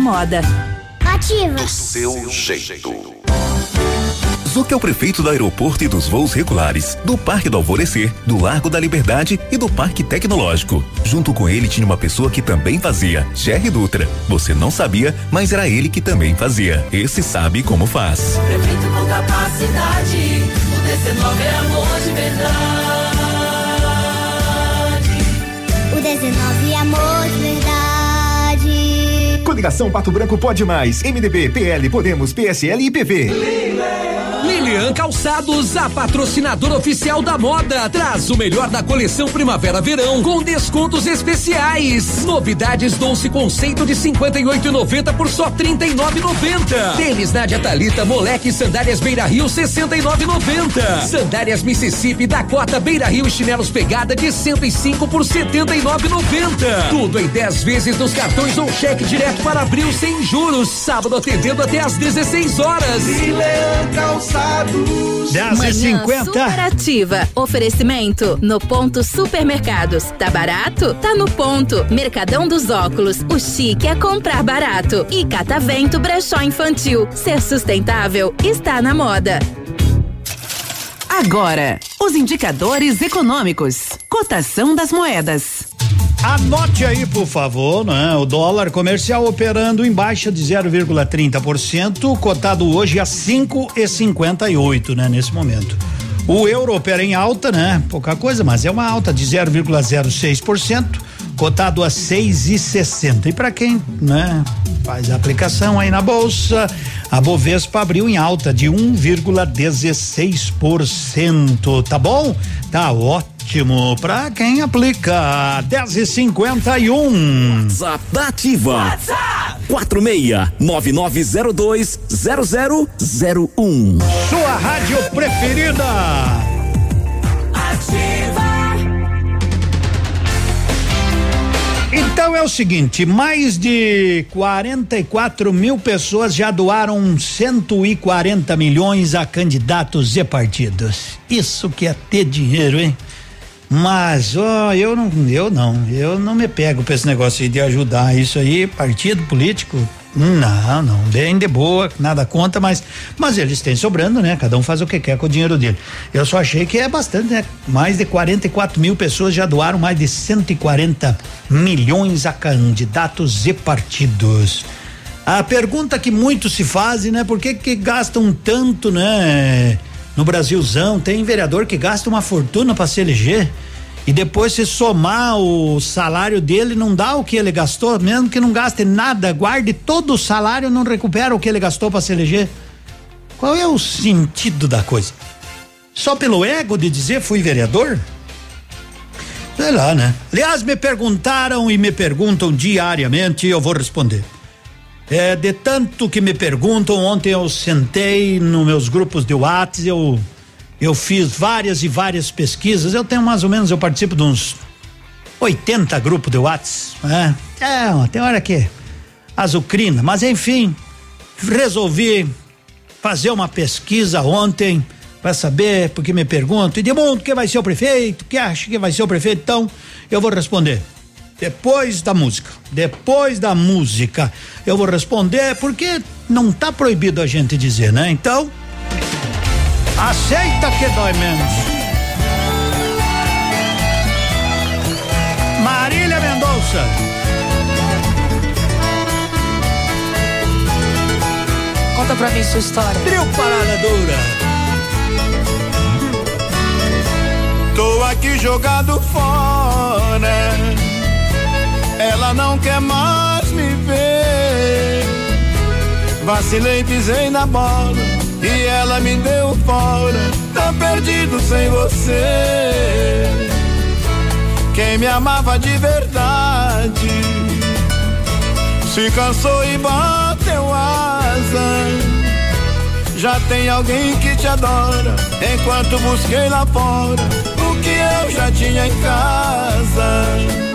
moda. Ativa. Seu jeito. Zuc é o prefeito do aeroporto e dos voos regulares, do Parque do Alvorecer, do Largo da Liberdade e do Parque Tecnológico. Junto com ele tinha uma pessoa que também fazia, Jerry Dutra. Você não sabia, mas era ele que também fazia. Esse sabe como faz. Prefeito com capacidade. O 19 é amor de verdade. O 19 é amor de verdade. Coligação Pato Branco pode mais. MDB, PL, Podemos, PSL e PV. Lilian Calçados, a patrocinadora oficial da moda, traz o melhor da coleção Primavera-Verão com descontos especiais. Novidades Doce Conceito de 58,90 por só 39,90. Tênis Nádia Talita, Moleque Sandálias Beira Rio 69,90. Sandálias Mississippi Dakota Beira Rio e chinelos Pegada de 105 por 79,90. Tudo em 10 vezes nos cartões ou cheque direto para abril sem juros. Sábado atendendo até às 16 horas. Lilian Calçados. 10 e 50 superativa. Oferecimento no ponto supermercados. Tá barato? Tá no ponto. Mercadão dos óculos. O chique é comprar barato. E Catavento Brechó Infantil. Ser sustentável está na moda. Agora, os indicadores econômicos. Cotação das moedas. Anote aí, por favor, né? O dólar comercial operando em baixa de 0,30%, cotado hoje a 5,58, né? Nesse momento. O euro opera em alta, né? Pouca coisa, mas é uma alta de 0,06%, cotado a 6,60. E para quem, né, faz a aplicação aí na bolsa, a Bovespa abriu em alta de 1,16%, tá bom? Tá ótimo para quem aplica 10 e 51 WhatsApp da Ativa. Quatro meia nove nove zero dois zero zero zero um. Sua rádio preferida. Então é o seguinte, mais de 44 mil pessoas já doaram 140 milhões a candidatos e partidos. Isso que é ter dinheiro, hein? Mas, ó, eu não, eu não, eu não me pego pra esse negócio de ajudar isso aí, partido político, não, não, bem de boa, nada conta, mas, mas eles têm sobrando, né? Cada um faz o que quer com o dinheiro dele. Eu só achei que é bastante, né? Mais de 44 mil pessoas já doaram mais de 140 milhões a candidatos e partidos. A pergunta que muitos se fazem, né? Por que que gastam tanto, né? No Brasilzão, tem vereador que gasta uma fortuna para se eleger e depois se somar o salário dele não dá o que ele gastou, mesmo que não gaste nada, guarde todo o salário, não recupera o que ele gastou para se eleger. Qual é o sentido da coisa? Só pelo ego de dizer fui vereador? Sei lá, né? Aliás, me perguntaram e me perguntam diariamente e eu vou responder. É, de tanto que me perguntam, ontem eu sentei nos meus grupos de WhatsApp, eu eu fiz várias e várias pesquisas. Eu tenho mais ou menos, eu participo de uns 80 grupos de WhatsApp. Né? É, tem hora que azucrina, mas enfim, resolvi fazer uma pesquisa ontem para saber, porque me perguntam, e mundo quem vai ser o prefeito? Que acha que vai ser o prefeito? Então, eu vou responder. Depois da música. Depois da música. Eu vou responder porque não tá proibido a gente dizer, né? Então, aceita que dói menos. Marília Mendonça. Conta pra mim sua história. Trio Parada Dura. Tô aqui jogado fora. Ela não quer mais me ver. Vacilei, pisei na bola e ela me deu fora. Tá perdido sem você. Quem me amava de verdade se cansou e bateu asa. Já tem alguém que te adora. Enquanto busquei lá fora o que eu já tinha em casa.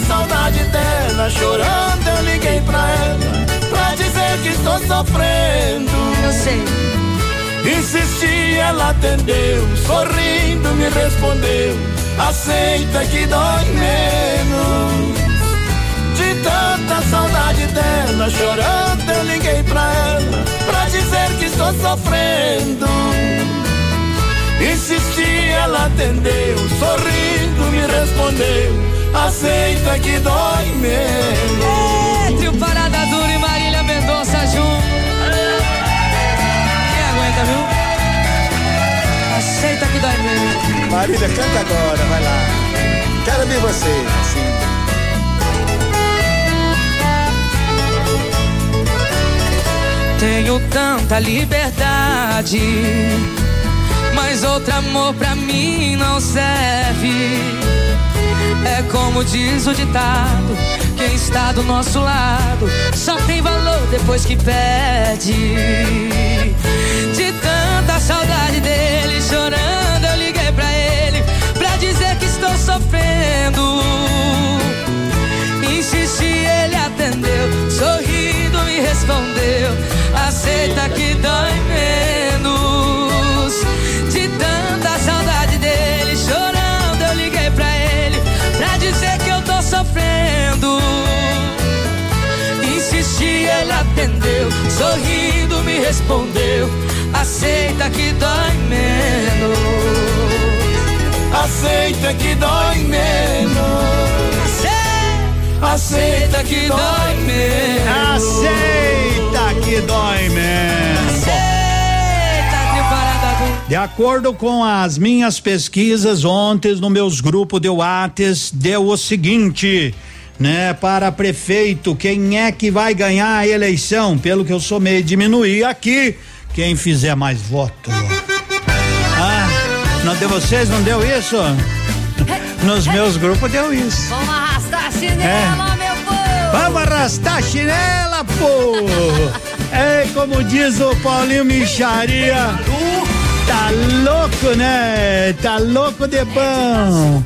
Saudade dela, chorando eu liguei pra ela Pra dizer que estou sofrendo. Eu sei. Insisti, ela atendeu Sorrindo me respondeu Aceita que dói menos. De tanta saudade dela Chorando eu liguei pra ela Pra dizer que estou sofrendo. Insisti, ela atendeu Sorrindo me respondeu aceita que dói menos. É, trio Parada Dura e Marília Mendonça junto. Quem aguenta, viu? Aceita que dói menos. Marília, canta agora, vai lá. Quero ver você, assim. Tenho tanta liberdade, mas outro amor pra mim não serve. É como diz o ditado: quem está do nosso lado só tem valor depois que perde. De tanta saudade dele, chorando, eu liguei pra ele pra dizer que estou sofrendo. Insisti, ele atendeu, sorrindo me respondeu: aceita que dói menos. Sorrindo me respondeu: aceita que dói menos. Aceita que dói menos. Aceita que dói menos. Aceita que dói menos. De acordo com as minhas pesquisas ontem no meus grupos de Whats, deu o seguinte, né? Para prefeito, quem é que vai ganhar a eleição? Pelo que eu somei diminuir aqui, quem fizer mais voto. Ah, não deu vocês, não deu isso? Nos meus grupos deu isso. Vamos arrastar a chinela, meu povo! Vamos arrastar a chinela, pô! É como diz o Paulinho Micharia. Tá louco, né? Tá louco de bom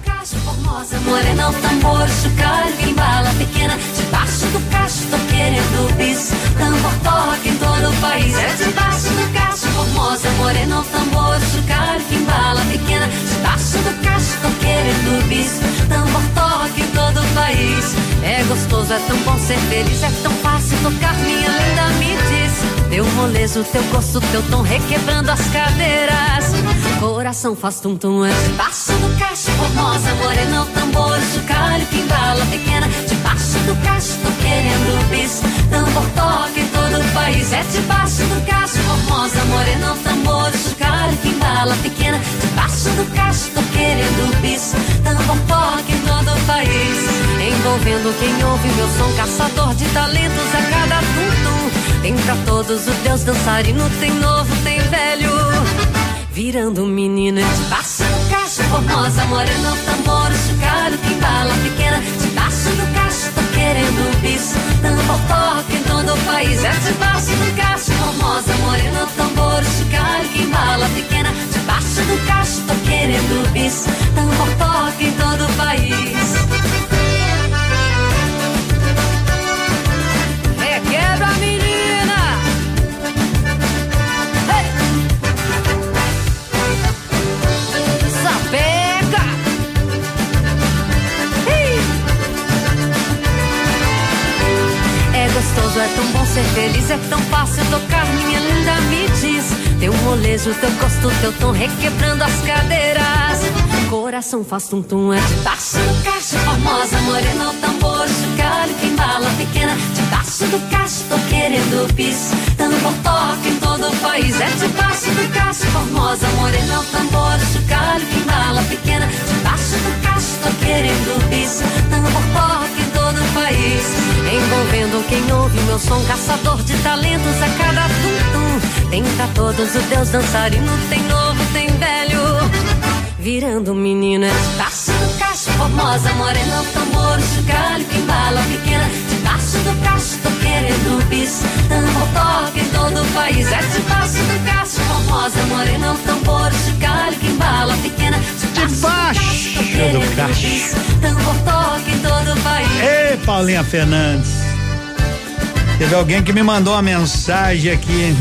rosa, morena, o tambor, chocalho, bala pequena, debaixo do cacho, tô querendo bis. Tambor toca em todo o país, é debaixo do cacho, formosa, morena, o tambor, chocalho, bala pequena, debaixo do cacho, tô querendo bis. Tambor toca em todo o país, é gostoso, é tão bom ser feliz, é tão fácil tocar, minha linda, me diz. Teu molejo, teu gosto, teu tom requebrando as cadeiras. Coração faz tum-tum, é debaixo do cacho, formosa, morena, o tambor, chocalho que embala pequena. Debaixo do cacho, tô querendo bis. Tambor toca em todo o país, é debaixo do cacho, formosa, morena, o tambor, chocalho que embala pequena. Debaixo do cacho, tô querendo bis. Tambor toca em todo o país, envolvendo quem ouve meu som, caçador de talentos a cada tum-tum. Tem pra todos o Deus dançarino, tem novo, tem velho. Virando menina debaixo do cacho, formosa, morena, tambor, chocalho, que embala pequena. Debaixo do cacho, tô querendo bis. Tambor toca em todo o país, é debaixo do cacho, formosa, morena, tambor, chocalho, que embala pequena. Debaixo do cacho, tô querendo bis. Tambor toca em todo o país. Gostoso, é tão bom ser feliz, é tão fácil tocar, minha linda, me diz. Teu molejo, teu gosto, teu tom requebrando as cadeiras. Coração faz tum-tum, é debaixo do cacho, formosa, morena, o tambor, chocalho, que embala pequena. Debaixo do cacho, tô querendo bis. Tambor toca em todo o país, é debaixo do cacho, formosa, morena, o tambor, chocalho, que embala pequena. Debaixo do cacho, tô querendo bis. Tambor toca em todo o país, envolvendo quem ouve meu som, caçador de talentos a cada tum-tum. Pra todos o Deus dançarino, tem novo, tem velho. Virando menina, debaixo do cacho, formosa, morena, tambor, chocalho, que embala pequena. Debaixo do cacho, tô querendo bis. Tambor toca em todo o país, é debaixo do cacho, formosa, morena, tambor, chocalho, que embala pequena. Debaixo do cacho. Tambor toca em todo o país. Ei, Paulinha Fernandes. Teve alguém que me mandou uma mensagem aqui.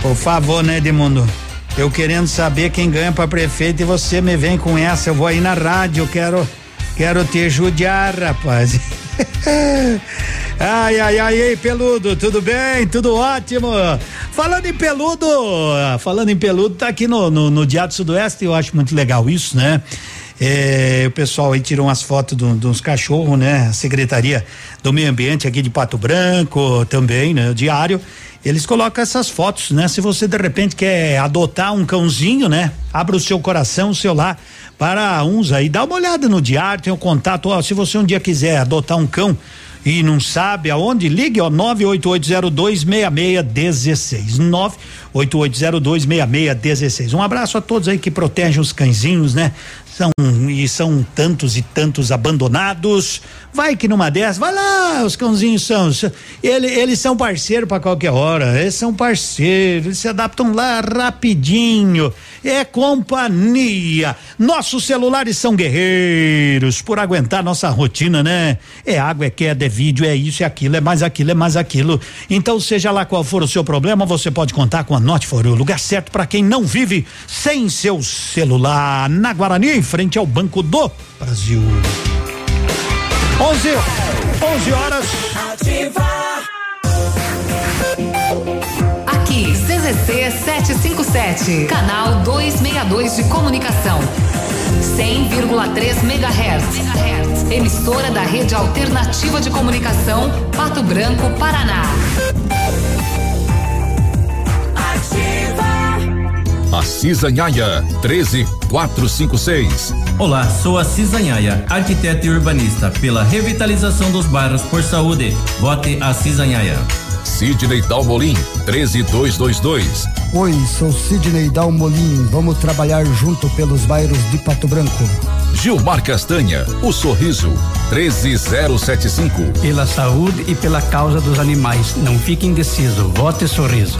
Por favor, né, Edmundo? Eu querendo saber quem ganha para prefeito e você me vem com essa. Eu vou aí na rádio, quero quero te judiar, rapaz. (laughs) ai, ai, ai, ei, peludo, tudo bem? Tudo ótimo. Falando em peludo, falando em peludo, tá aqui no, no, no Diário Sudoeste, eu acho muito legal isso, né? É, o pessoal aí tirou umas fotos de uns cachorros, né? A Secretaria do Meio Ambiente aqui de Pato Branco também, né? O diário. Eles colocam essas fotos, né? Se você de repente quer adotar um cãozinho, né? Abra o seu coração, o seu lar para uns aí. Dá uma olhada no diário, tem o contato. Ó, se você um dia quiser adotar um cão e não sabe aonde, ligue, ó, 988026616. 988026616. Um abraço a todos aí que protegem os cãezinhos, né? São, e são tantos e tantos abandonados. Vai que numa dessas, vai lá, os cãozinhos são. Ele, eles são parceiros para qualquer hora. Eles são parceiros, eles se adaptam lá rapidinho. É companhia. Nossos celulares são guerreiros por aguentar nossa rotina, né? É água, é queda, é vídeo, é isso, é aquilo, é mais aquilo, é mais aquilo. Então, seja lá qual for o seu problema, você pode contar com a Note For You, lugar certo para quem não vive sem seu celular. Na Guarani, em frente ao Banco do Brasil. 11, 11 horas. Aqui, CZC 757, canal 262 de comunicação. 100,3 MHz. Emissora da Rede Alternativa de Comunicação, Pato Branco, Paraná. A Cisanhaia 13456. Olá, sou a Cisanhaia, arquiteta e urbanista, pela revitalização dos bairros por saúde. Vote a Cisanhaia. Sidney Dalmolin 13222. Oi, sou Sidney Dalmolin. Vamos trabalhar junto pelos bairros de Pato Branco. Gilmar Castanha, o sorriso 13075. Pela saúde e pela causa dos animais. Não fique indeciso. Vote sorriso.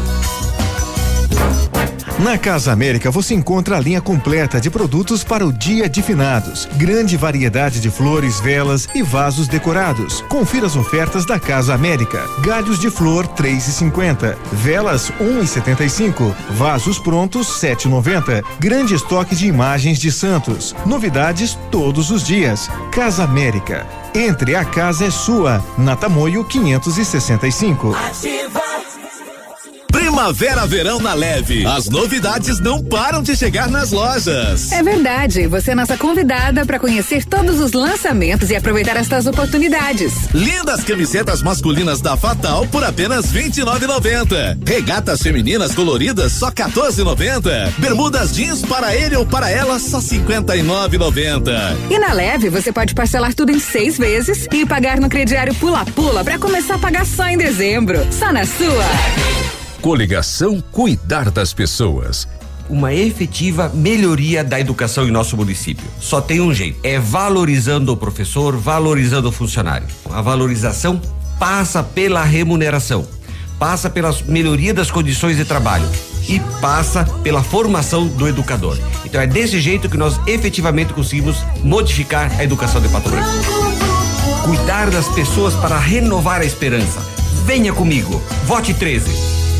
Na Casa América você encontra a linha completa de produtos para o dia de finados. Grande variedade de flores, velas e vasos decorados. Confira as ofertas da Casa América. Galhos de flor 3,50, velas 1,75, vasos prontos 7,90. Grande estoque de imagens de santos. Novidades todos os dias. Casa América. Entre a casa é sua. Na Tamoio 565. Ativa. Primavera, verão na leve. As novidades não param de chegar nas lojas. É verdade. Você é nossa convidada para conhecer todos os lançamentos e aproveitar estas oportunidades. Lindas camisetas masculinas da Fatal por apenas R$ 29,90. Regatas femininas coloridas só R$ 14,90. Bermudas jeans para ele ou para ela só R$ 59,90. E na leve você pode parcelar tudo em seis vezes e pagar no crediário Pula Pula para começar a pagar só em dezembro. Só na sua. Coligação Cuidar das Pessoas. Uma efetiva melhoria da educação em nosso município. Só tem um jeito: é valorizando o professor, valorizando o funcionário. A valorização passa pela remuneração, passa pela melhoria das condições de trabalho e passa pela formação do educador. Então é desse jeito que nós efetivamente conseguimos modificar a educação de Pato Branco. Cuidar das pessoas para renovar a esperança. Venha comigo. Vote 13.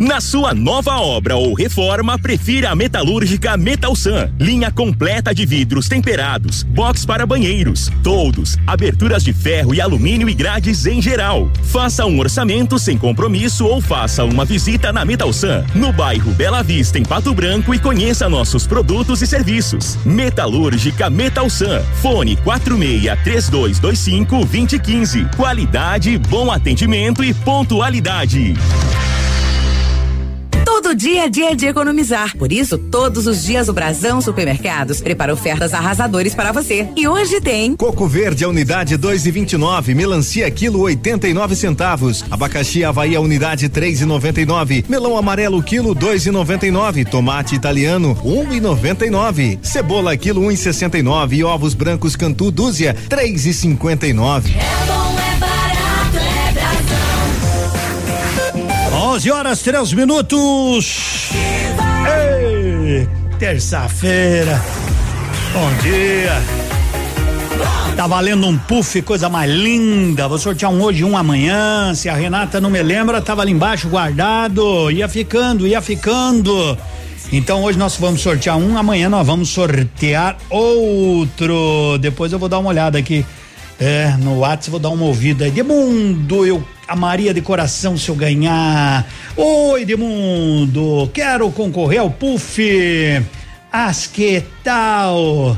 Na sua nova obra ou reforma, prefira a metalúrgica Metalsan. Linha completa de vidros temperados, box para banheiros, toldos, aberturas de ferro e alumínio e grades em geral. Faça um orçamento sem compromisso ou faça uma visita na Metalsan, no bairro Bela Vista, em Pato Branco e conheça nossos produtos e serviços. Metalúrgica Metalsan. Fone 46 3225 2015. Qualidade, bom atendimento e pontualidade. Todo dia é dia de economizar. Por isso, todos os dias o Brasão Supermercados prepara ofertas arrasadores para você. E hoje tem Coco verde a unidade 2,29, melancia quilo 89 centavos, abacaxi Havaí a unidade 3,99, melão amarelo quilo 2,99, tomate italiano 1,99, cebola quilo 1,69 e ovos brancos Cantu dúzia 3,59. É bom, é 11 horas, 3 minutos. Ei, terça-feira. Bom dia. Tá valendo um puff, coisa mais linda. Vou sortear um hoje, um amanhã. Se a Renata não me lembra, tava ali embaixo guardado. Ia ficando, ia ficando. Então hoje nós vamos sortear um, amanhã nós vamos sortear outro. Depois eu vou dar uma olhada aqui. É, no WhatsApp vou dar uma ouvida aí. Demundo, eu amaria de coração se eu ganhar. Oi, Demundo, quero concorrer ao Puff. As que tal?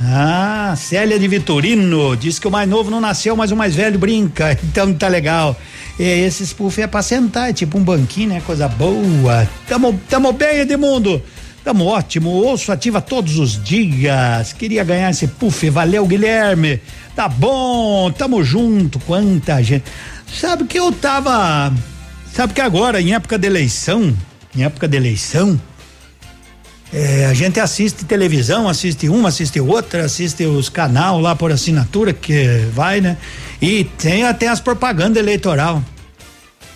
Ah, Célia de Vitorino diz que o mais novo não nasceu, mas o mais velho brinca. (laughs) Então tá legal. É, esses puff é pra sentar, é tipo um banquinho, né? Coisa boa. Tamo, tamo bem, Edmundo. Tamo ótimo. Ouço ativa todos os dias. Queria ganhar esse puff. Valeu, Guilherme. Tá bom, tamo junto. Quanta gente. Sabe que eu tava. Sabe que agora, em época de eleição, em época de eleição, é, a gente assiste televisão, assiste uma, assiste outra, assiste os canal lá por assinatura que vai, né? E tem até as propagandas eleitoral.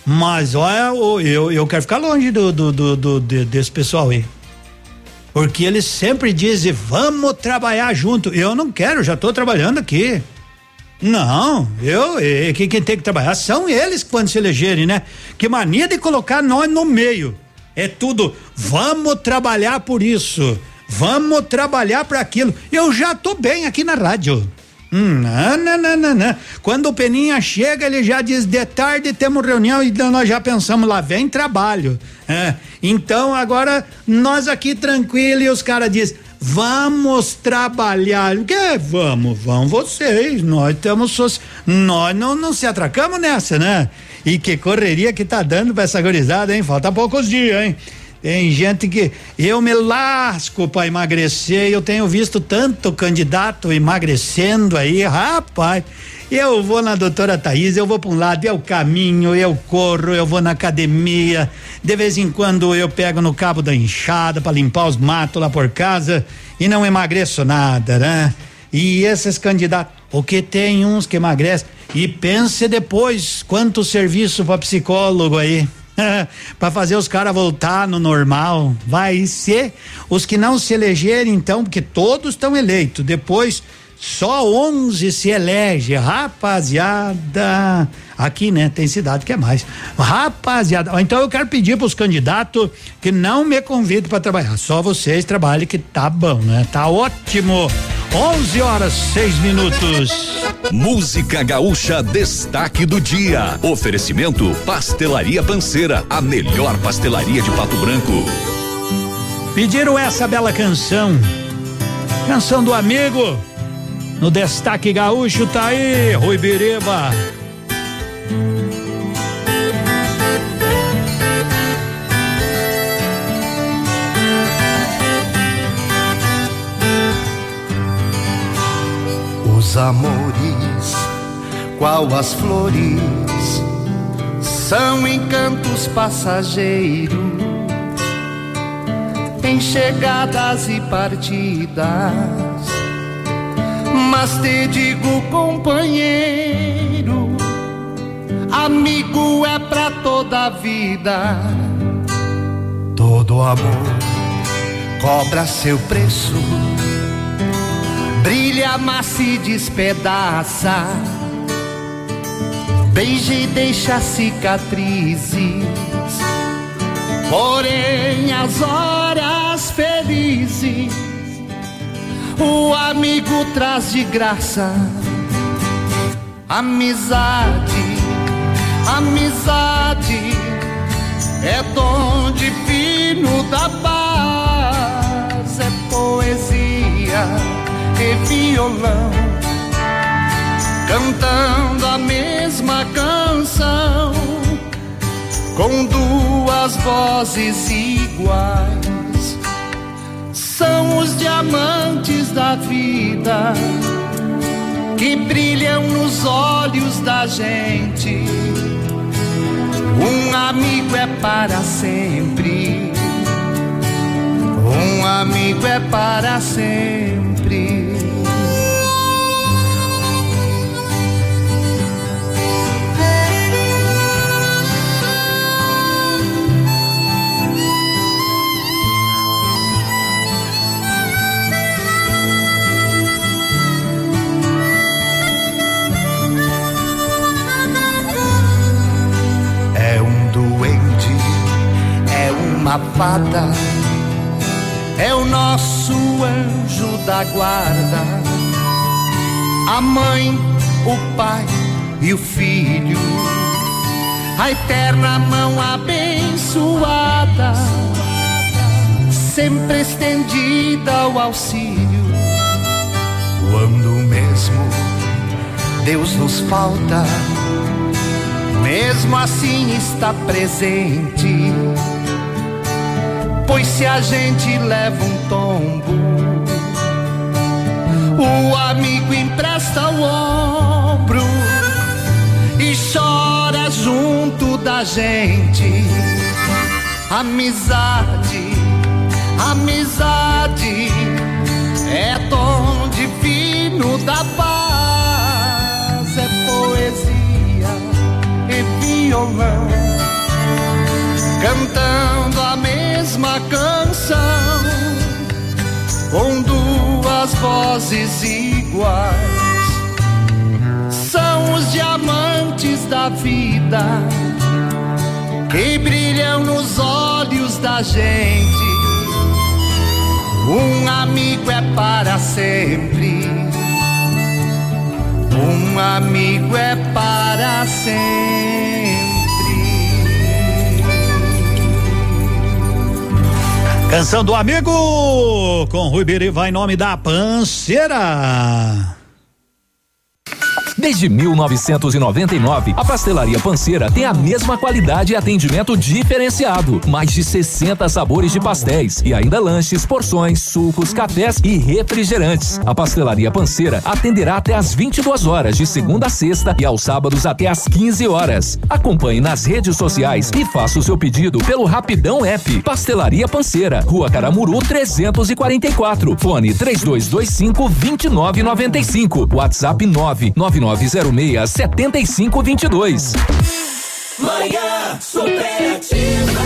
Mas olha, eu, eu quero ficar longe do, do, do, do- de- desse pessoal aí. Porque eles sempre dizem, vamos trabalhar junto. Eu não quero, já estou trabalhando aqui. Não, eu, eh, quem, tem que trabalhar são eles quando se elegerem, né? Que mania de colocar nós no meio. É tudo, vamos trabalhar por isso, vamos trabalhar para aquilo. Eu já tô bem aqui na rádio. Hum, não, não, não, não. Quando o Peninha chega, ele já diz de tarde temos reunião e nós já pensamos lá vem trabalho. É, então agora nós aqui tranquilo e os caras dizem vamos trabalhar. Que vamos, vão vocês. Nós estamos nós não não se atracamos nessa, né? E que correria que tá dando pra essa gorizada, hein? Falta poucos dias, hein? Tem gente que eu me lasco para emagrecer, eu tenho visto tanto candidato emagrecendo aí, rapaz. Eu vou na doutora Thaís, eu vou para um lado, eu caminho, eu corro, eu vou na academia. De vez em quando eu pego no cabo da enxada para limpar os matos lá por casa e não emagreço nada, né? E esses candidatos O que tem uns que emagrece. E pense depois quanto serviço para psicólogo aí. (laughs) para fazer os caras voltar no normal. Vai ser os que não se elegerem, então, porque todos estão eleitos. Depois, só 11 se elege. Rapaziada. Aqui, né? Tem cidade que é mais. Rapaziada. Então eu quero pedir para os candidatos que não me convidem para trabalhar. Só vocês trabalhem que tá bom, né? Tá ótimo. 11 horas 6 minutos. Música Gaúcha destaque do dia. Oferecimento Pastelaria Panceira, a melhor pastelaria de Pato Branco. Pediram essa bela canção. Canção do amigo. No destaque gaúcho tá aí, Rui Biriba. Os amores, qual as flores, são encantos passageiros, em chegadas e partidas. Mas te digo, companheiro, amigo é pra toda a vida. Todo amor cobra seu preço brilha, mas se despedaça. Beija e deixa cicatrizes. Porém, as horas felizes, o amigo traz de graça. Amizade, amizade, é dom divino da paz, é poesia e violão, cantando a mesma canção, com duas vozes iguais. São os diamantes da vida que brilham nos olhos da gente. Um amigo é para sempre. Um amigo é para sempre. Uma fada, é o nosso anjo da guarda, a mãe, o pai e o filho, a eterna mão abençoada, sempre estendida ao auxílio, quando mesmo Deus nos falta. Mesmo assim está presente Pois se a gente leva um tombo, o amigo empresta o ombro e chora junto da gente. Amizade, amizade é dom divino da paz, é poesia e violão cantando a mesma canção, com duas vozes iguais. São os diamantes da vida que brilham nos olhos da gente. Um amigo é para sempre. Um amigo é para sempre. Canção do amigo com Rui Biriva em nome da Panceira. Desde 1999, a Pastelaria Panceira tem a mesma qualidade e atendimento diferenciado. Mais de 60 sabores de pastéis e ainda lanches, porções, sucos, cafés e refrigerantes. A Pastelaria Panceira atenderá até às 22 horas de segunda a sexta e aos sábados até às 15 horas. Acompanhe nas redes sociais e faça o seu pedido pelo Rapidão App. Pastelaria Panceira, Rua Caramuru 344. Fone 3225 2995. WhatsApp 99906 7522. Manhã superativa.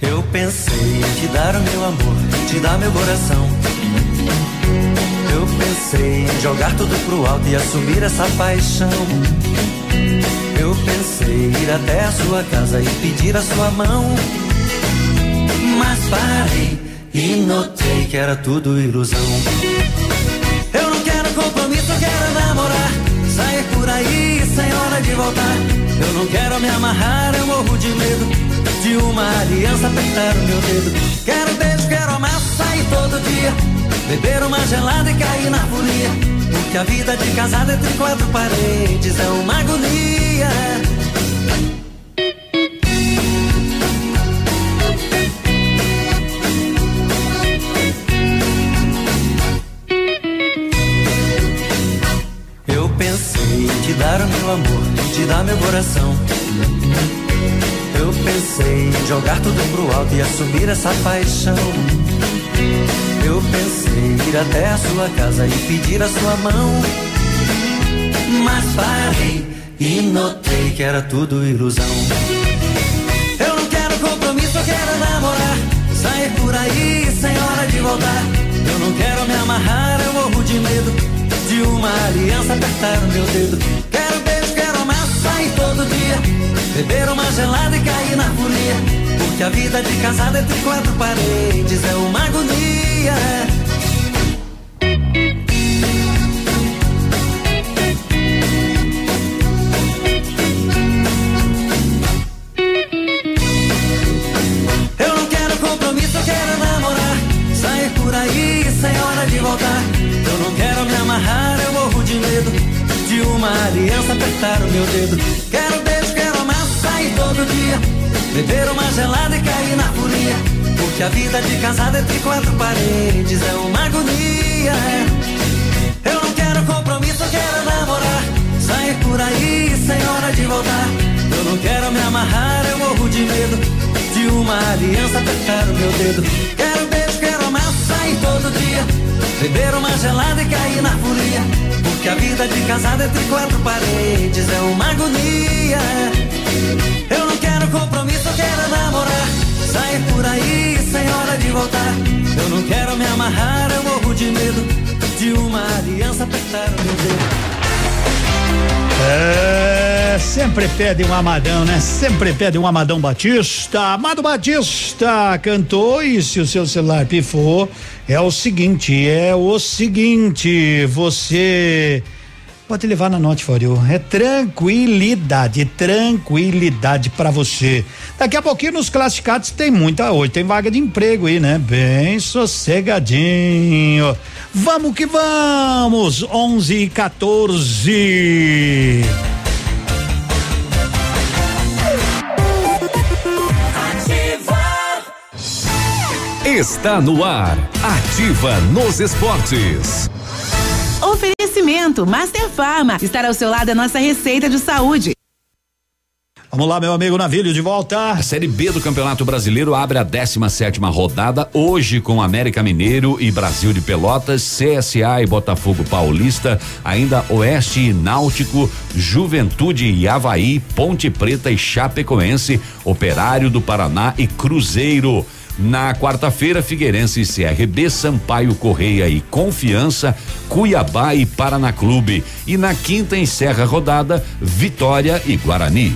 Eu pensei em te dar o meu amor, te dar meu coração. Eu pensei em jogar tudo pro alto e assumir essa paixão. Eu pensei em ir até a sua casa e pedir a sua mão. Parei e notei que era tudo ilusão. Eu não quero compromisso, quero namorar. Sair por aí sem hora de voltar. Eu não quero me amarrar, eu morro de medo de uma aliança apertar o meu dedo. Quero beijo, quero amar, sair todo dia. Beber uma gelada e cair na folia. Porque a vida de casado entre quatro paredes é uma agonia. Te meu coração. Eu pensei em jogar tudo pro alto e assumir essa paixão. Eu pensei ir até a sua casa e pedir a sua mão. Mas parei e notei que era tudo ilusão. Eu não quero compromisso, eu quero namorar. Sair por aí sem hora de voltar. Eu não quero me amarrar, eu morro de medo de uma aliança apertar o meu dedo. Quero dia. Beber uma gelada e cair na folia. Porque a vida de casado entre quatro paredes é uma agonia. Uma aliança apertar o meu dedo. Quero beijo, quero amar, sair todo dia. Beber uma gelada e cair na folia. Porque a vida de casado entre quatro paredes é uma agonia. Eu não quero compromisso, eu quero namorar. Sair por aí sem hora de voltar. Eu não quero me amarrar, eu morro de medo de uma aliança apertar o meu dedo. Quero beijo, quero amar, sair todo dia. Beber uma gelada e cair na folia. Porque a vida de casado entre quatro paredes é uma agonia. Eu não quero compromisso, eu quero namorar. Sair por aí sem hora de voltar. Eu não quero me amarrar, eu morro de medo de uma aliança apertar o meu dedo. É, sempre pede um Amadão, né? Sempre pede um Amadão Batista. Amado Batista cantou e se o seu celular pifou, é o seguinte, é o seguinte, você pode levar na Note for you. É tranquilidade, tranquilidade para você. Daqui a pouquinho nos classificados tem muita hoje, tem vaga de emprego aí, né? Bem sossegadinho. Vamos que vamos! 11 e 14. Está no ar. Ativa nos esportes. Oferecimento Master Farma. Estar ao seu lado é nossa receita de saúde. Vamos lá, meu amigo Navilho, de volta. A Série B do Campeonato Brasileiro abre a 17 rodada hoje com América Mineiro e Brasil de Pelotas, CSA e Botafogo Paulista, ainda Oeste e Náutico, Juventude e Havaí, Ponte Preta e Chapecoense, Operário do Paraná e Cruzeiro. Na quarta-feira, Figueirense e CRB, Sampaio Correia e Confiança, Cuiabá e Paraná Clube. E na quinta encerra a rodada, Vitória e Guarani.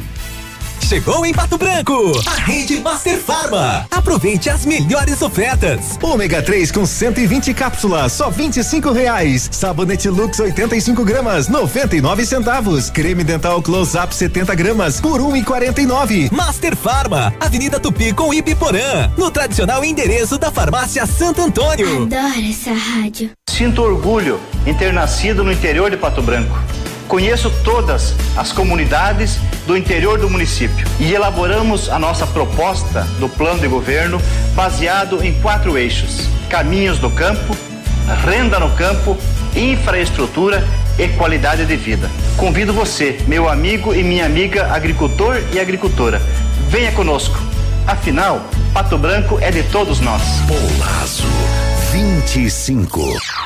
Chegou em Pato Branco, a rede Master Farma. Aproveite as melhores ofertas. Ômega 3 com 120 cápsulas, só 25 reais. Sabonete Lux 85 gramas, 99 centavos. Creme dental Close Up 70 gramas por 1,49. Master Farma, Avenida Tupi com Ibiporã, no tradicional endereço da Farmácia Santo Antônio. Adoro essa rádio. Sinto orgulho em ter nascido no interior de Pato Branco. Conheço todas as comunidades do interior do município e elaboramos a nossa proposta do plano de governo baseado em quatro eixos: caminhos do campo, renda no campo, infraestrutura e qualidade de vida. Convido você, meu amigo e minha amiga agricultor e agricultora, venha conosco. Afinal, Pato Branco é de todos nós. Polazo 25.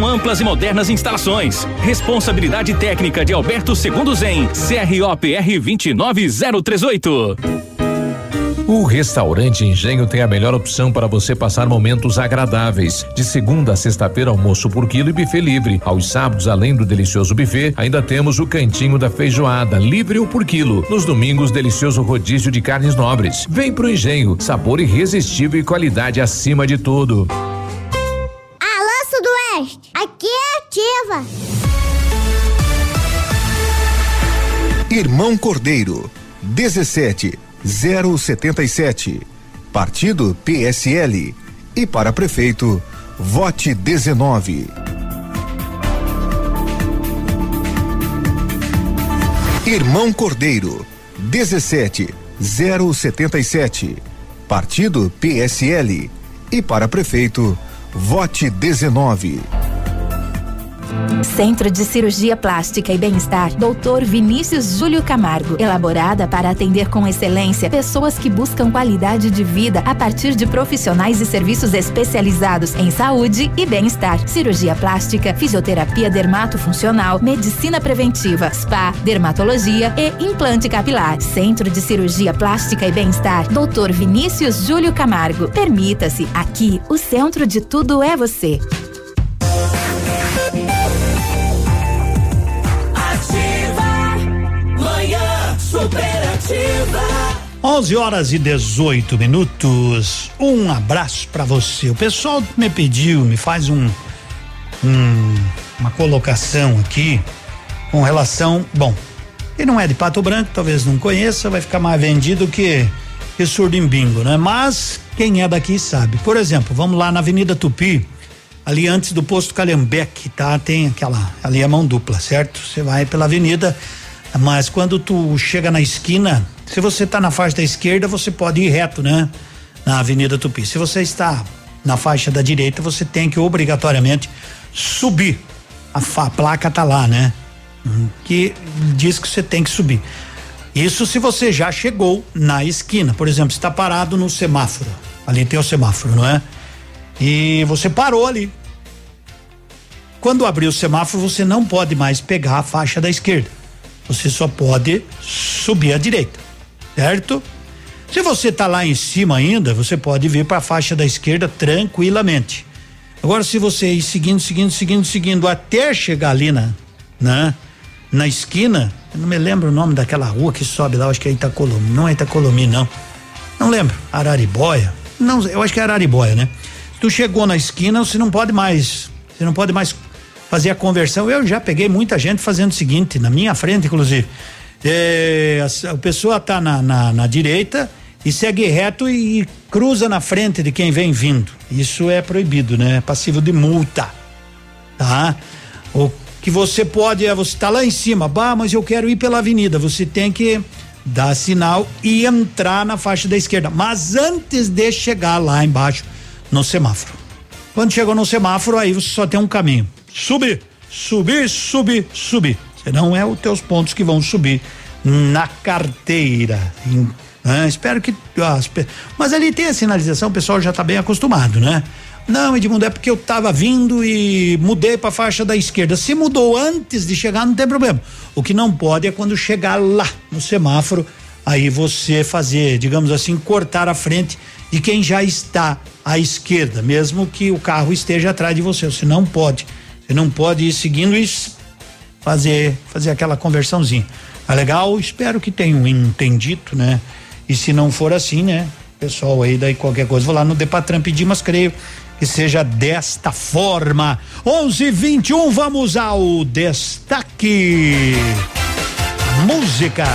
amplas e modernas instalações. Responsabilidade técnica de Alberto Segundo Zen, CROPR 29038. O restaurante Engenho tem a melhor opção para você passar momentos agradáveis. De segunda a sexta-feira, almoço por quilo e buffet livre. Aos sábados, além do delicioso buffet, ainda temos o cantinho da feijoada, livre ou por quilo. Nos domingos, delicioso rodízio de carnes nobres. Vem pro Engenho, sabor irresistível e qualidade acima de tudo. Aqui é ativa. Irmão Cordeiro, 17 077. Partido PSL. E para prefeito, vote 19. Irmão Cordeiro, 17 077. Partido PSL. E para prefeito, vote 19. Centro de Cirurgia Plástica e Bem-Estar, Dr. Vinícius Júlio Camargo. Elaborada para atender com excelência pessoas que buscam qualidade de vida a partir de profissionais e serviços especializados em saúde e bem-estar. Cirurgia plástica, fisioterapia dermatofuncional, medicina preventiva, spa, dermatologia e implante capilar. Centro de Cirurgia Plástica e Bem-Estar, Dr. Vinícius Júlio Camargo. Permita-se, aqui o centro de tudo é você. Manhã superativa. 11 horas e 18 minutos. Um abraço para você. O pessoal me pediu, me faz um, um uma colocação aqui com relação, bom, quem não é de Pato Branco, talvez não conheça, vai ficar mais vendido que que surdo em bingo, né? Mas quem é daqui sabe. Por exemplo, vamos lá na Avenida Tupi, ali antes do posto Calhambeque, tá? Tem aquela, ali é mão dupla, certo? Você vai pela avenida, mas quando tu chega na esquina, se você tá na faixa da esquerda, você pode ir reto, né? Na Avenida Tupi. Se você está na faixa da direita, você tem que obrigatoriamente subir. A, a placa tá lá, né? Hum, Que diz que você tem que subir. Isso se você já chegou na esquina. Por exemplo, está parado no semáforo. Ali tem o semáforo, não é? E você parou ali. Quando abrir o semáforo, você não pode mais pegar a faixa da esquerda. Você só pode subir à direita, certo? Se você está lá em cima ainda, você pode vir para a faixa da esquerda tranquilamente. Agora, se você ir seguindo, seguindo, seguindo, seguindo até chegar ali na, né, na esquina, não me lembro o nome daquela rua que sobe lá, acho que é Itacolomi, não é Itacolomi, não. Não lembro, Araribóia. Não, eu acho que é Araribóia, né? Tu chegou na esquina, você não pode mais, você não pode mais fazer a conversão. Eu já peguei muita gente fazendo o seguinte, na minha frente, inclusive. É, a, a pessoa tá na, na, na direita e segue reto e, cruza na frente de quem vem vindo. Isso é proibido, né? É passivo de multa. Tá? O que você pode é, você tá lá em cima, bah, mas eu quero ir pela avenida. Você tem que dar sinal e entrar na faixa da esquerda. Mas antes de chegar lá embaixo no semáforo. Quando chegou no semáforo, aí você só tem um caminho: subir, subir, subir, subir. Senão é os teus pontos que vão subir na carteira. Né? Espero que. ah, mas ali tem a sinalização, o pessoal já está bem acostumado, né? Não, Edmundo, é porque eu estava vindo e mudei para a faixa da esquerda. Se mudou antes de chegar, não tem problema. O que não pode é quando chegar lá no semáforo, aí você fazer, digamos assim, cortar a frente de quem já está à esquerda, mesmo que o carro esteja atrás de você. Você não pode. Você não pode ir seguindo e fazer fazer aquela conversãozinha. Tá legal? Espero que tenham entendido, né? E se não for assim, né? Pessoal aí, daí qualquer coisa, vou lá no Depatran pedir, mas creio que seja desta forma. 11:21 vamos ao destaque. Música.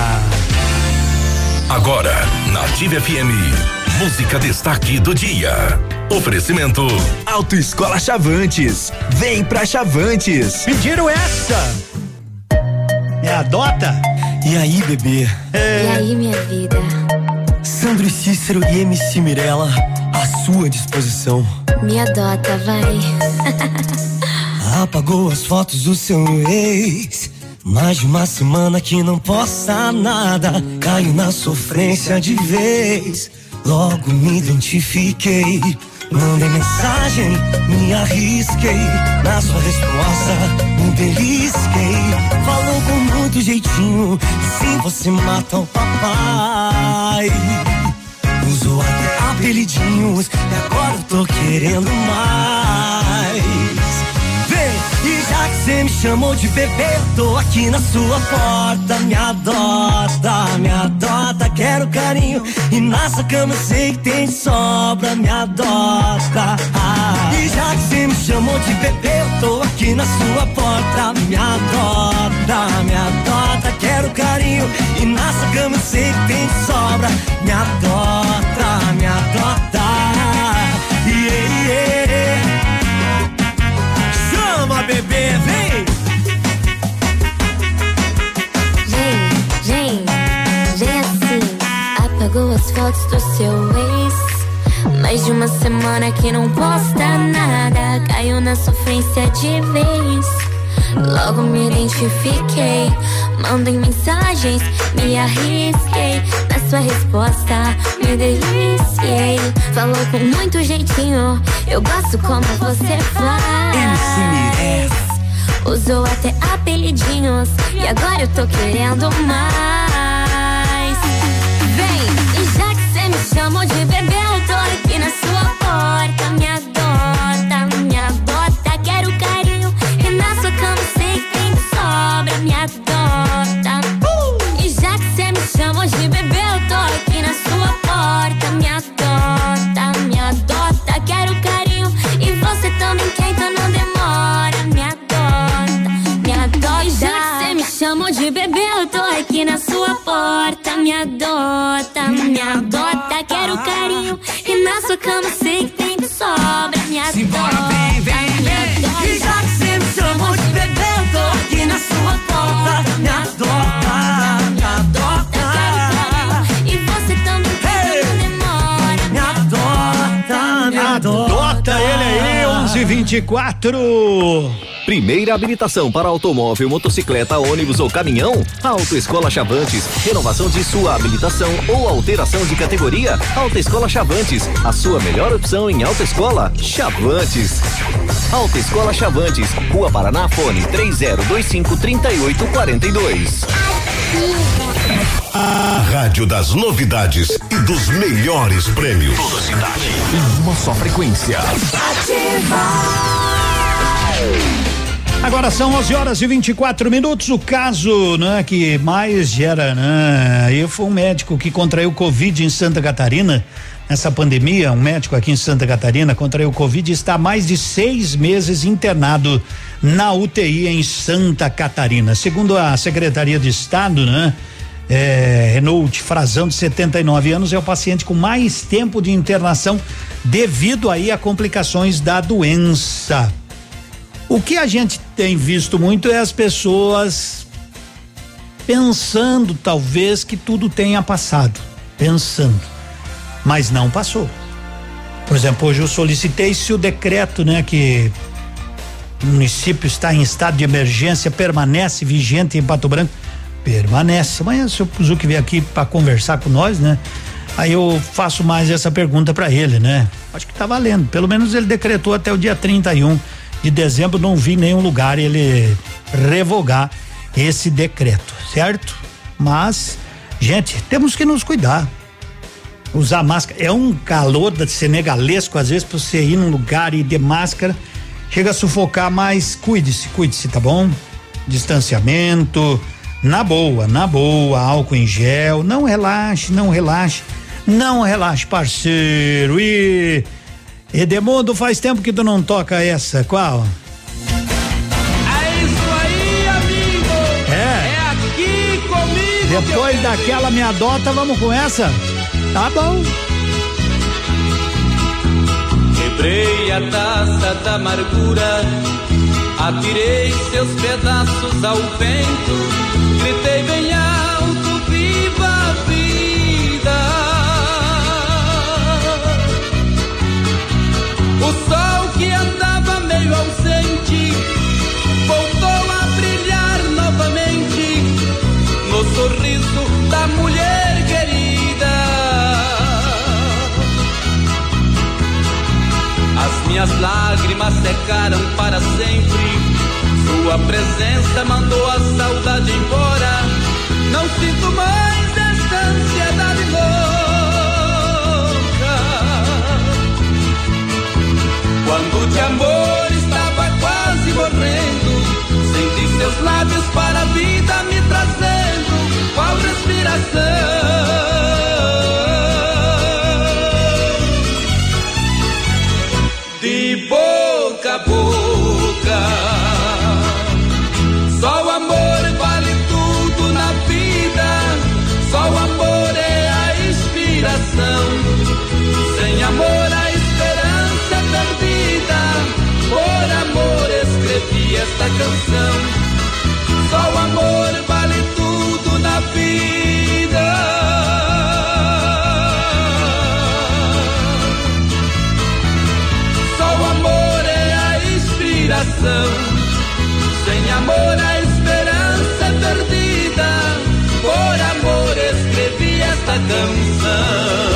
Agora, na Ativa FM, música destaque do dia. Oferecimento Autoescola Chavantes. Vem pra Chavantes. Pediram essa. É adota? E aí, bebê? E aí, minha vida? Sandro e Cícero e MC Mirella, à sua disposição. Me adota, vai. (laughs) Apagou as fotos do seu ex. Mais de uma semana que não posta nada. Caiu na sofrência de vez. Logo me identifiquei. Mandei mensagem, me arrisquei. Na sua resposta, me belisquei. Falou com muito jeitinho. Sim, você mata o papai. Usou até apelidinhos. E agora eu tô querendo mais. Já que você me chamou de bebê, eu tô aqui na sua porta. Me adota, me adota, quero carinho. E na sua cama eu sei que tem sobra, me adota. Ah, e já que você me chamou de bebê, eu tô aqui na sua porta. Me adota, me adota, quero carinho. E na sua cama eu sei que tem sobra, me adota, me adota. Yeah, yeah. Bebê, vem! Vem, vem, vem assim. Apagou as fotos do seu ex. Mais de uma semana que não posta nada. Caiu na sofrência de vez. Logo me identifiquei. Mandei mensagens, me arrisquei. Sua resposta, me deliciei. Falou com muito jeitinho. Eu gosto como você faz. Usou até apelidinhos e agora eu tô querendo mais. Vem, e já que cê me chamou de bebê, Me adota, me adota, quero carinho. E na sua cama sei que tem de sobra. Me adota, vem, vem, me adota. E já que você me chamou de bebê, eu tô aqui na sua porta. Me adota, me adota. Você também quer, não demora. Me adota, me adota. Adota ele aí, 11:24. Primeira habilitação para automóvel, motocicleta, ônibus ou caminhão? Autoescola Chavantes. Renovação de sua habilitação ou alteração de categoria? Autoescola Chavantes. A sua melhor opção em autoescola Chavantes. Autoescola Chavantes. Rua Paraná, fone 3025 3842. A rádio das novidades e dos melhores prêmios. Toda cidade. Em uma só frequência. Agora são 11 horas e 24 minutos. O caso, né, que mais gera, né? Aí foi um médico que contraiu Covid em Santa Catarina. Nessa pandemia, um médico aqui em Santa Catarina contraiu Covid e está há mais de seis meses internado na UTI em Santa Catarina. Segundo a Secretaria de Estado, né? É, Renault Frazão, de 79 anos, é o paciente com mais tempo de internação devido aí a complicações da doença. O que a gente tem visto muito é as pessoas pensando, talvez, que tudo tenha passado. Pensando. Mas não passou. Por exemplo, hoje eu solicitei se o decreto, né, que o município está em estado de emergência permanece vigente em Pato Branco. Permanece. Amanhã o Zuc vier aqui para conversar com nós, né? Aí eu faço mais essa pergunta para ele, né? Acho que tá valendo. Pelo menos ele decretou até o dia 31 de dezembro, não vi nenhum lugar ele revogar esse decreto, certo? Mas, gente, temos que nos cuidar. Usar máscara é um calor senegalesco, às vezes, para você ir num lugar e de máscara, chega a sufocar, mas cuide-se, cuide-se, tá bom? Distanciamento, na boa, na boa, álcool em gel, não relaxe, não relaxe, não relaxe, parceiro. E Edemundo, faz tempo que tu não toca essa, qual? É isso aí, amigo. É. É aqui comigo. Depois daquela me adota, vamos com essa? Tá bom. Quebrei a taça da amargura, atirei seus pedaços ao vento, O sol que andava meio ausente, voltou a brilhar novamente, no sorriso da mulher querida. As minhas lágrimas secaram para sempre. Sua presença mandou a saudade embora. Não sinto mais Quando de amor estava quase morrendo, senti seus lábios para a vida me trazendo qual respiração canção. Só o amor vale tudo na vida. Só o amor é a inspiração. Sem amor a esperança é perdida. Por amor escrevi esta canção.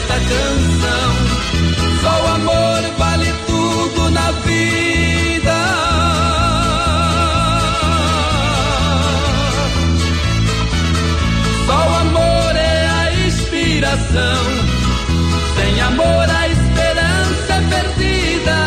esta canção. Só o amor vale tudo na vida. Só o amor é a inspiração. Sem amor a esperança é perdida.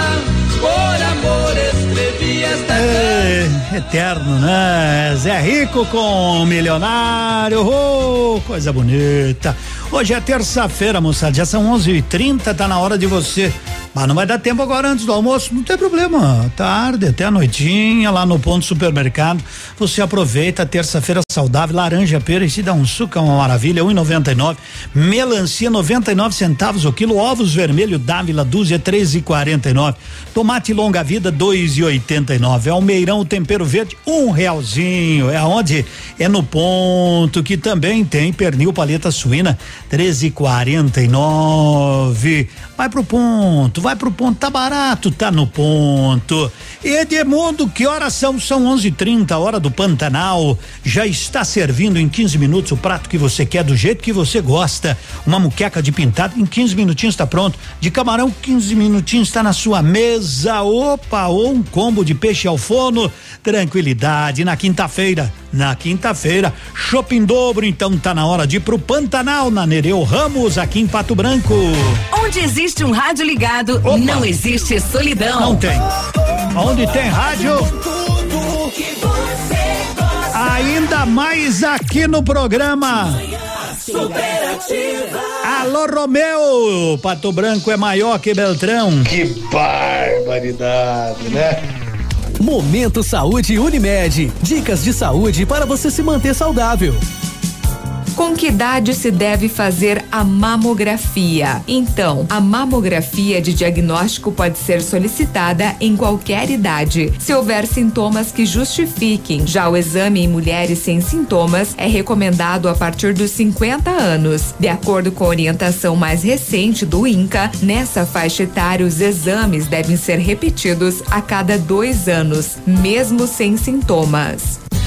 Por amor escrevi esta É, eterno, né? Zé Rico com milionário, oh, coisa bonita. Hoje é terça-feira, moçada, já são onze e trinta, tá na hora de você. Mas não vai dar tempo agora antes do almoço, não tem problema. Tarde, até a noitinha, lá no ponto supermercado. Você aproveita, terça-feira saudável, laranja pera e se dá um suco, é uma maravilha, um e noventa e nove. Melancia, noventa e nove centavos o quilo. Ovos vermelho Dávila, dúzia, três e quarenta e nove. Tomate longa vida, dois e oitenta e nove. Almeirão, o tempero verde, um realzinho. É onde? É no ponto que também tem pernil paleta suína, treze e quarenta e nove. Vai pro ponto, vai pro ponto, tá barato, tá no ponto. Edmundo, que horas são? São 11:30, hora do Pantanal. Já está servindo em 15 minutos o prato que você quer do jeito que você gosta. Uma muqueca de pintado em 15 minutinhos está pronto. De camarão 15 minutinhos está na sua mesa. Opa, ou um combo de peixe ao forno. Tranquilidade na quinta-feira. Na quinta-feira, shopping dobro, então tá na hora de ir pro Pantanal na Nereu Ramos aqui em Pato Branco. Onde existe um rádio ligado, Opa. não existe solidão. Não tem. Onde tem rádio, ainda mais aqui no programa. Alô, Romeu! Pato Branco é maior que Beltrão. Que barbaridade, né? Momento Saúde Unimed. Dicas de saúde para você se manter saudável. Com que idade se deve fazer a mamografia? Então, a mamografia de diagnóstico pode ser solicitada em qualquer idade, se houver sintomas que justifiquem. Já o exame em mulheres sem sintomas é recomendado a partir dos 50 anos. De acordo com a orientação mais recente do INCA, nessa faixa etária os exames devem ser repetidos a cada dois anos, mesmo sem sintomas.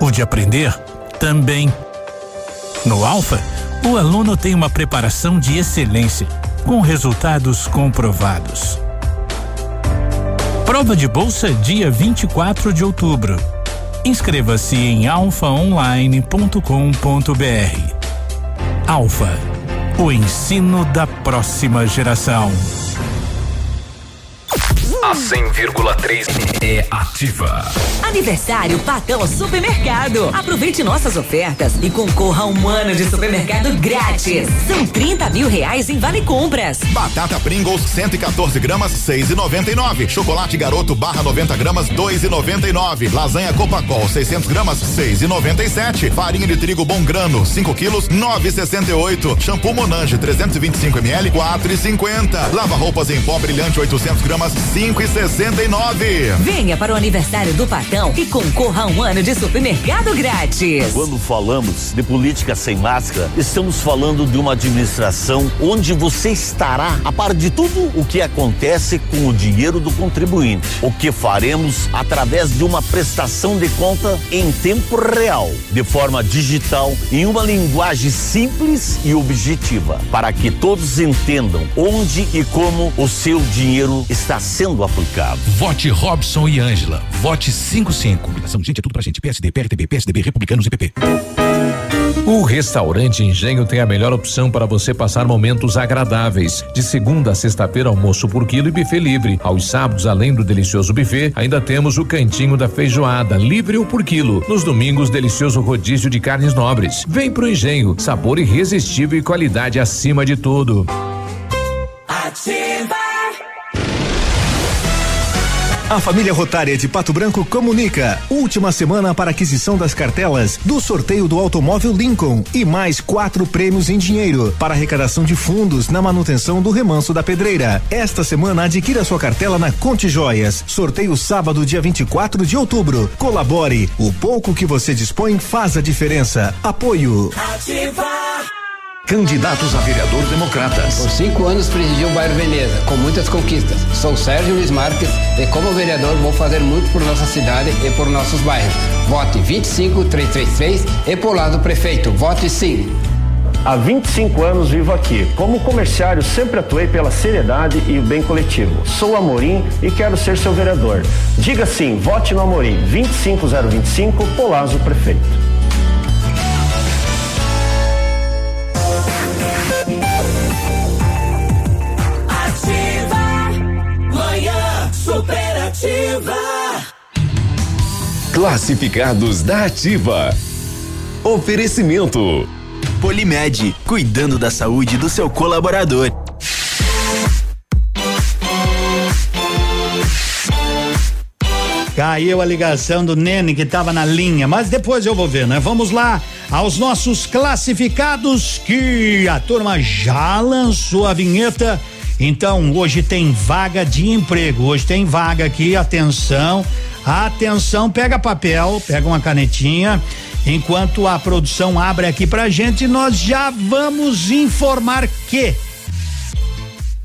O de aprender também. No Alfa, o aluno tem uma preparação de excelência, com resultados comprovados. Prova de bolsa dia 24 de outubro. Inscreva-se em alfaonline.com.br. Alfa, o ensino da próxima geração. A 100,3 é ativa. Aniversário Patão Supermercado. Aproveite nossas ofertas e concorra a um ano de supermercado grátis. São 30 mil reais em vale compras. Batata Pringles 114 gramas 6,99. Chocolate Garoto barra 90 gramas 2,99. Lasanha Copacol 600 gramas 6,97. Farinha de trigo Bom Grano 5 quilos 9,68. Shampoo Monange 325 ml 4,50. Lava roupas em pó brilhante 800 gramas 5,69. Venha para o aniversário do Patão e concorra a um ano de supermercado grátis. Quando falamos de política sem máscara, estamos falando de uma administração onde você estará a par de tudo o que acontece com o dinheiro do contribuinte. O que faremos através de uma prestação de conta em tempo real, de forma digital, em uma linguagem simples e objetiva, para que todos entendam onde e como o seu dinheiro está sendo aplicado. Vote Robson e Ângela. Vote 55. Combinação, gente, é tudo pra gente. PSD, PRTB, PSDB, Republicanos e PP. O restaurante Engenho tem a melhor opção para você passar momentos agradáveis. De segunda a sexta-feira, almoço por quilo e buffet livre. Aos sábados, além do delicioso buffet, ainda temos o cantinho da feijoada, livre ou por quilo. Nos domingos, delicioso rodízio de carnes nobres. Vem pro Engenho, sabor irresistível e qualidade acima de tudo. Ativa. A família Rotária de Pato Branco comunica. Última semana para aquisição das cartelas do sorteio do automóvel Lincoln e mais quatro prêmios em dinheiro para arrecadação de fundos na manutenção do remanso da pedreira. Esta semana adquira sua cartela na Conte Joias. Sorteio sábado, dia 24 de outubro. Colabore. O pouco que você dispõe faz a diferença. Apoio. Ativa. Candidatos a vereador democratas. Por cinco anos presidi o bairro Veneza, com muitas conquistas. Sou Sérgio Luiz Marques e como vereador vou fazer muito por nossa cidade e por nossos bairros. Vote 25333 e por lado prefeito. Vote sim. Há 25 anos vivo aqui. Como comerciário, sempre atuei pela seriedade e o bem coletivo. Sou Amorim e quero ser seu vereador. Diga sim, vote no Amorim. 25025, Polazo Prefeito. Ativa. Classificados da Ativa. Oferecimento. Polimed, cuidando da saúde do seu colaborador. Caiu a ligação do Nene que estava na linha, mas depois eu vou ver, né? Vamos lá aos nossos classificados que a turma já lançou a vinheta então, hoje tem vaga de emprego. Hoje tem vaga aqui, atenção. Atenção, pega papel, pega uma canetinha. Enquanto a produção abre aqui pra gente, nós já vamos informar que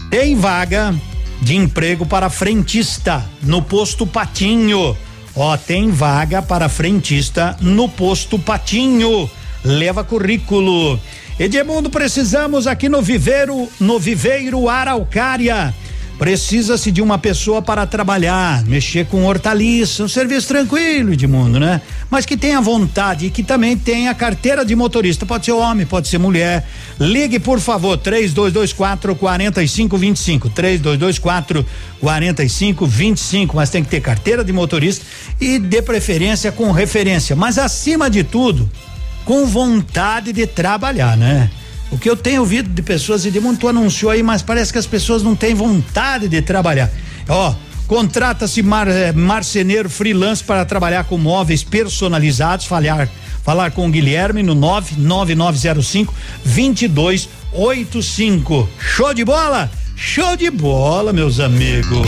tem vaga de emprego para frentista no posto Patinho. Ó, tem vaga para frentista no posto Patinho. Leva currículo. Edmundo, precisamos aqui no Viveiro, no Viveiro Araucária Precisa-se de uma pessoa para trabalhar, mexer com hortaliça, um serviço tranquilo, Edmundo, né? Mas que tenha vontade e que também tenha carteira de motorista. Pode ser homem, pode ser mulher. Ligue, por favor, 3224 4525. 3224 4525. Mas tem que ter carteira de motorista e, de preferência, com referência. Mas, acima de tudo, com vontade de trabalhar, né? O que eu tenho ouvido de pessoas, Edmundo, tu anunciou aí, mas parece que as pessoas não têm vontade de trabalhar. Ó, contrata-se mar, eh, marceneiro freelance para trabalhar com móveis personalizados, falhar, falar com o Guilherme no 99905 2285. Show de bola? Show de bola, meus amigos.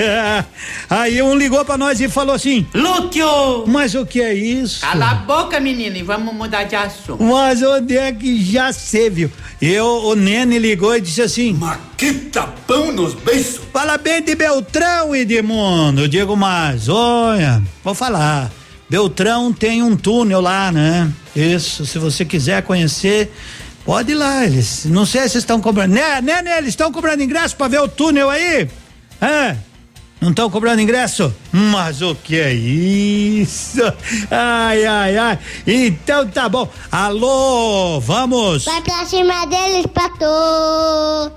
(laughs) Aí um ligou pra nós e falou assim: Lúcio! Mas o que é isso? Cala a boca, menino, e vamos mudar de assunto. Mas onde é que já se viu? Eu, o Nene ligou e disse assim: Mas que tapão nos beiços! Fala bem de Beltrão, Edmundo. Eu digo, mas olha, vou falar. Beltrão tem um túnel lá, né? Isso, se você quiser conhecer. Pode ir lá, eles. Não sei se estão cobrando. Né, né, né? Eles estão cobrando ingresso pra ver o túnel aí? É. Não estão cobrando ingresso? Mas o que é isso? Ai, ai, ai. Então tá bom. Alô, vamos. Vai pra cima deles, pato.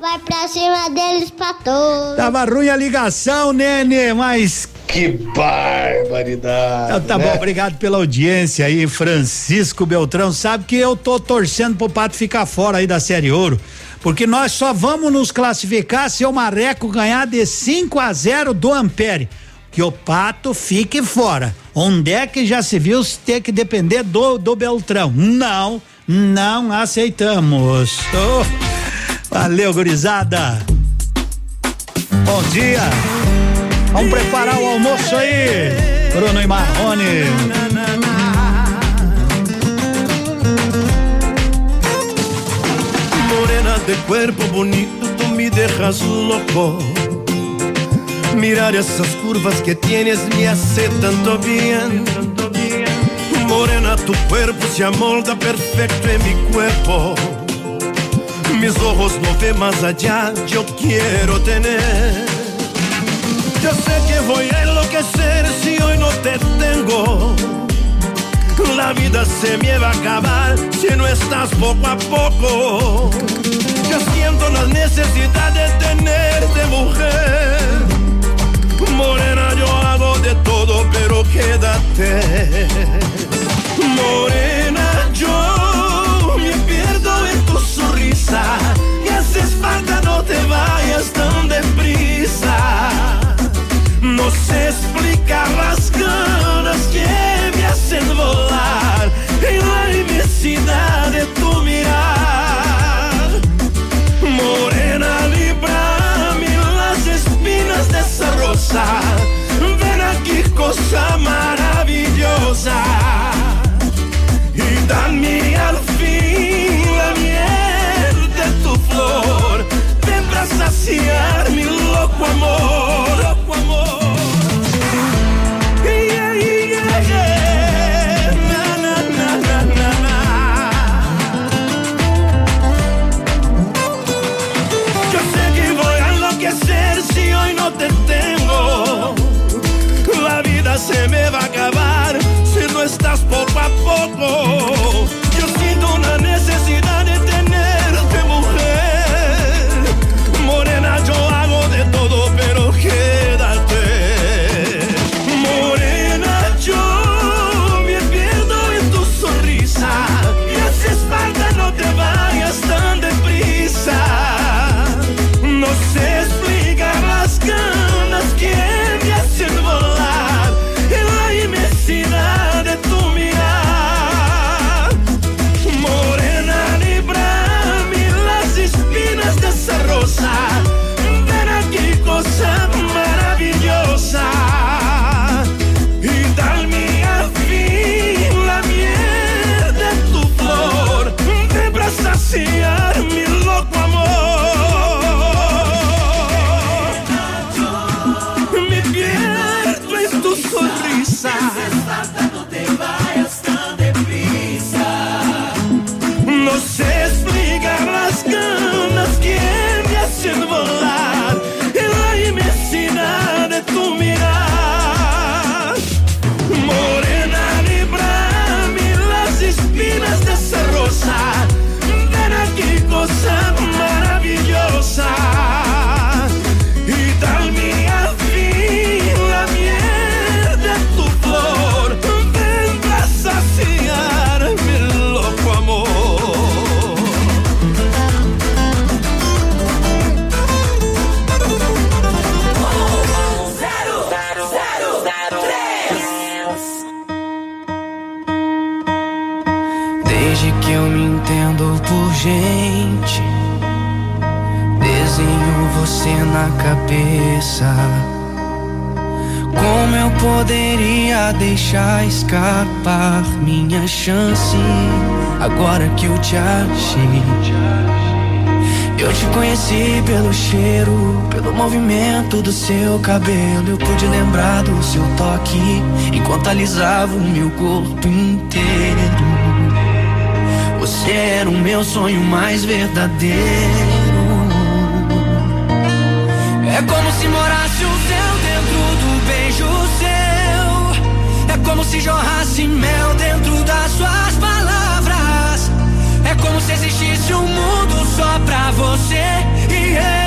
Vai pra cima deles, pato. Tava ruim a ligação, Nene, mas. Que barbaridade. Então, tá né? bom, obrigado pela audiência aí, Francisco Beltrão. Sabe que eu tô torcendo pro Pato ficar fora aí da Série Ouro. Porque nós só vamos nos classificar se o Marreco ganhar de 5 a 0 do Ampere. Que o Pato fique fora. Onde é que já se viu se ter que depender do, do Beltrão? Não, não aceitamos. Oh, valeu, gurizada. Bom dia. Vamos preparar o almoço aí. Bruno e Marrone. De cuerpo bonito, tú me dejas loco. Mirar esas curvas que tienes me hace tanto bien. Morena, tu cuerpo se amolda perfecto en mi cuerpo. Mis ojos no ven más allá, yo quiero tener. Yo sé que voy a enloquecer si hoy no te tengo. La vida se me va a acabar si no estás poco a poco. Siento la necesidad de tenerte mujer. Morena, yo hago de todo, pero quédate. Morena, yo me pierdo en tu sonrisa. Y haces falta, no te vayas tan deprisa. No sé explicar las ganas que me hacen volar en la inmensidad de tu mirar. ven aquí cosa maravillosa. Y dame al fin la miel de tu flor, vendrás a saciar mi loco amor. a poco poderia deixar escapar minha chance agora que eu te achei? Eu te conheci pelo cheiro, pelo movimento do seu cabelo. Eu pude lembrar do seu toque enquanto alisava o meu corpo inteiro. Você era o meu sonho mais verdadeiro. É como se morasse o como se jorrasse mel dentro das suas palavras. É como se existisse um mundo só pra você e eu.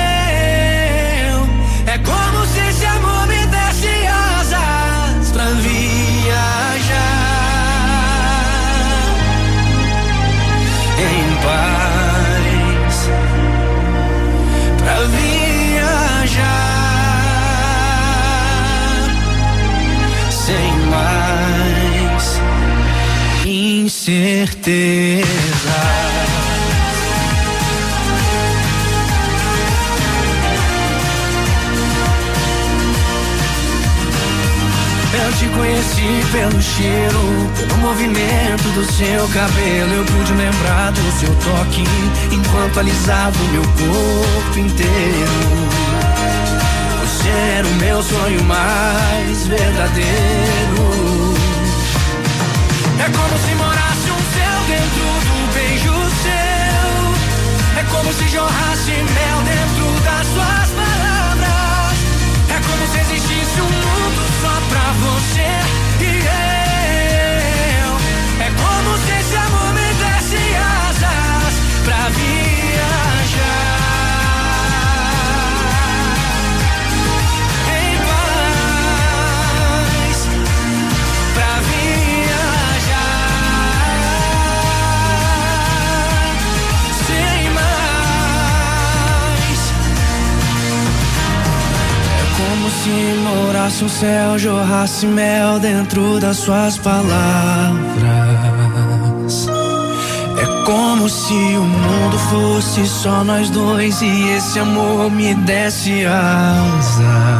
Incerteza. Eu te conheci pelo cheiro, pelo movimento do seu cabelo. Eu pude lembrar do seu toque enquanto alisava o meu corpo inteiro. Você era o meu sonho mais verdadeiro. É como se morasse um céu dentro do beijo seu. É como se jorrasse mel dentro das suas palavras. É como se existisse um mundo só pra você como se morasse um céu, jorrasse mel dentro das suas palavras. É como se o mundo fosse só nós dois e esse amor me desse asas.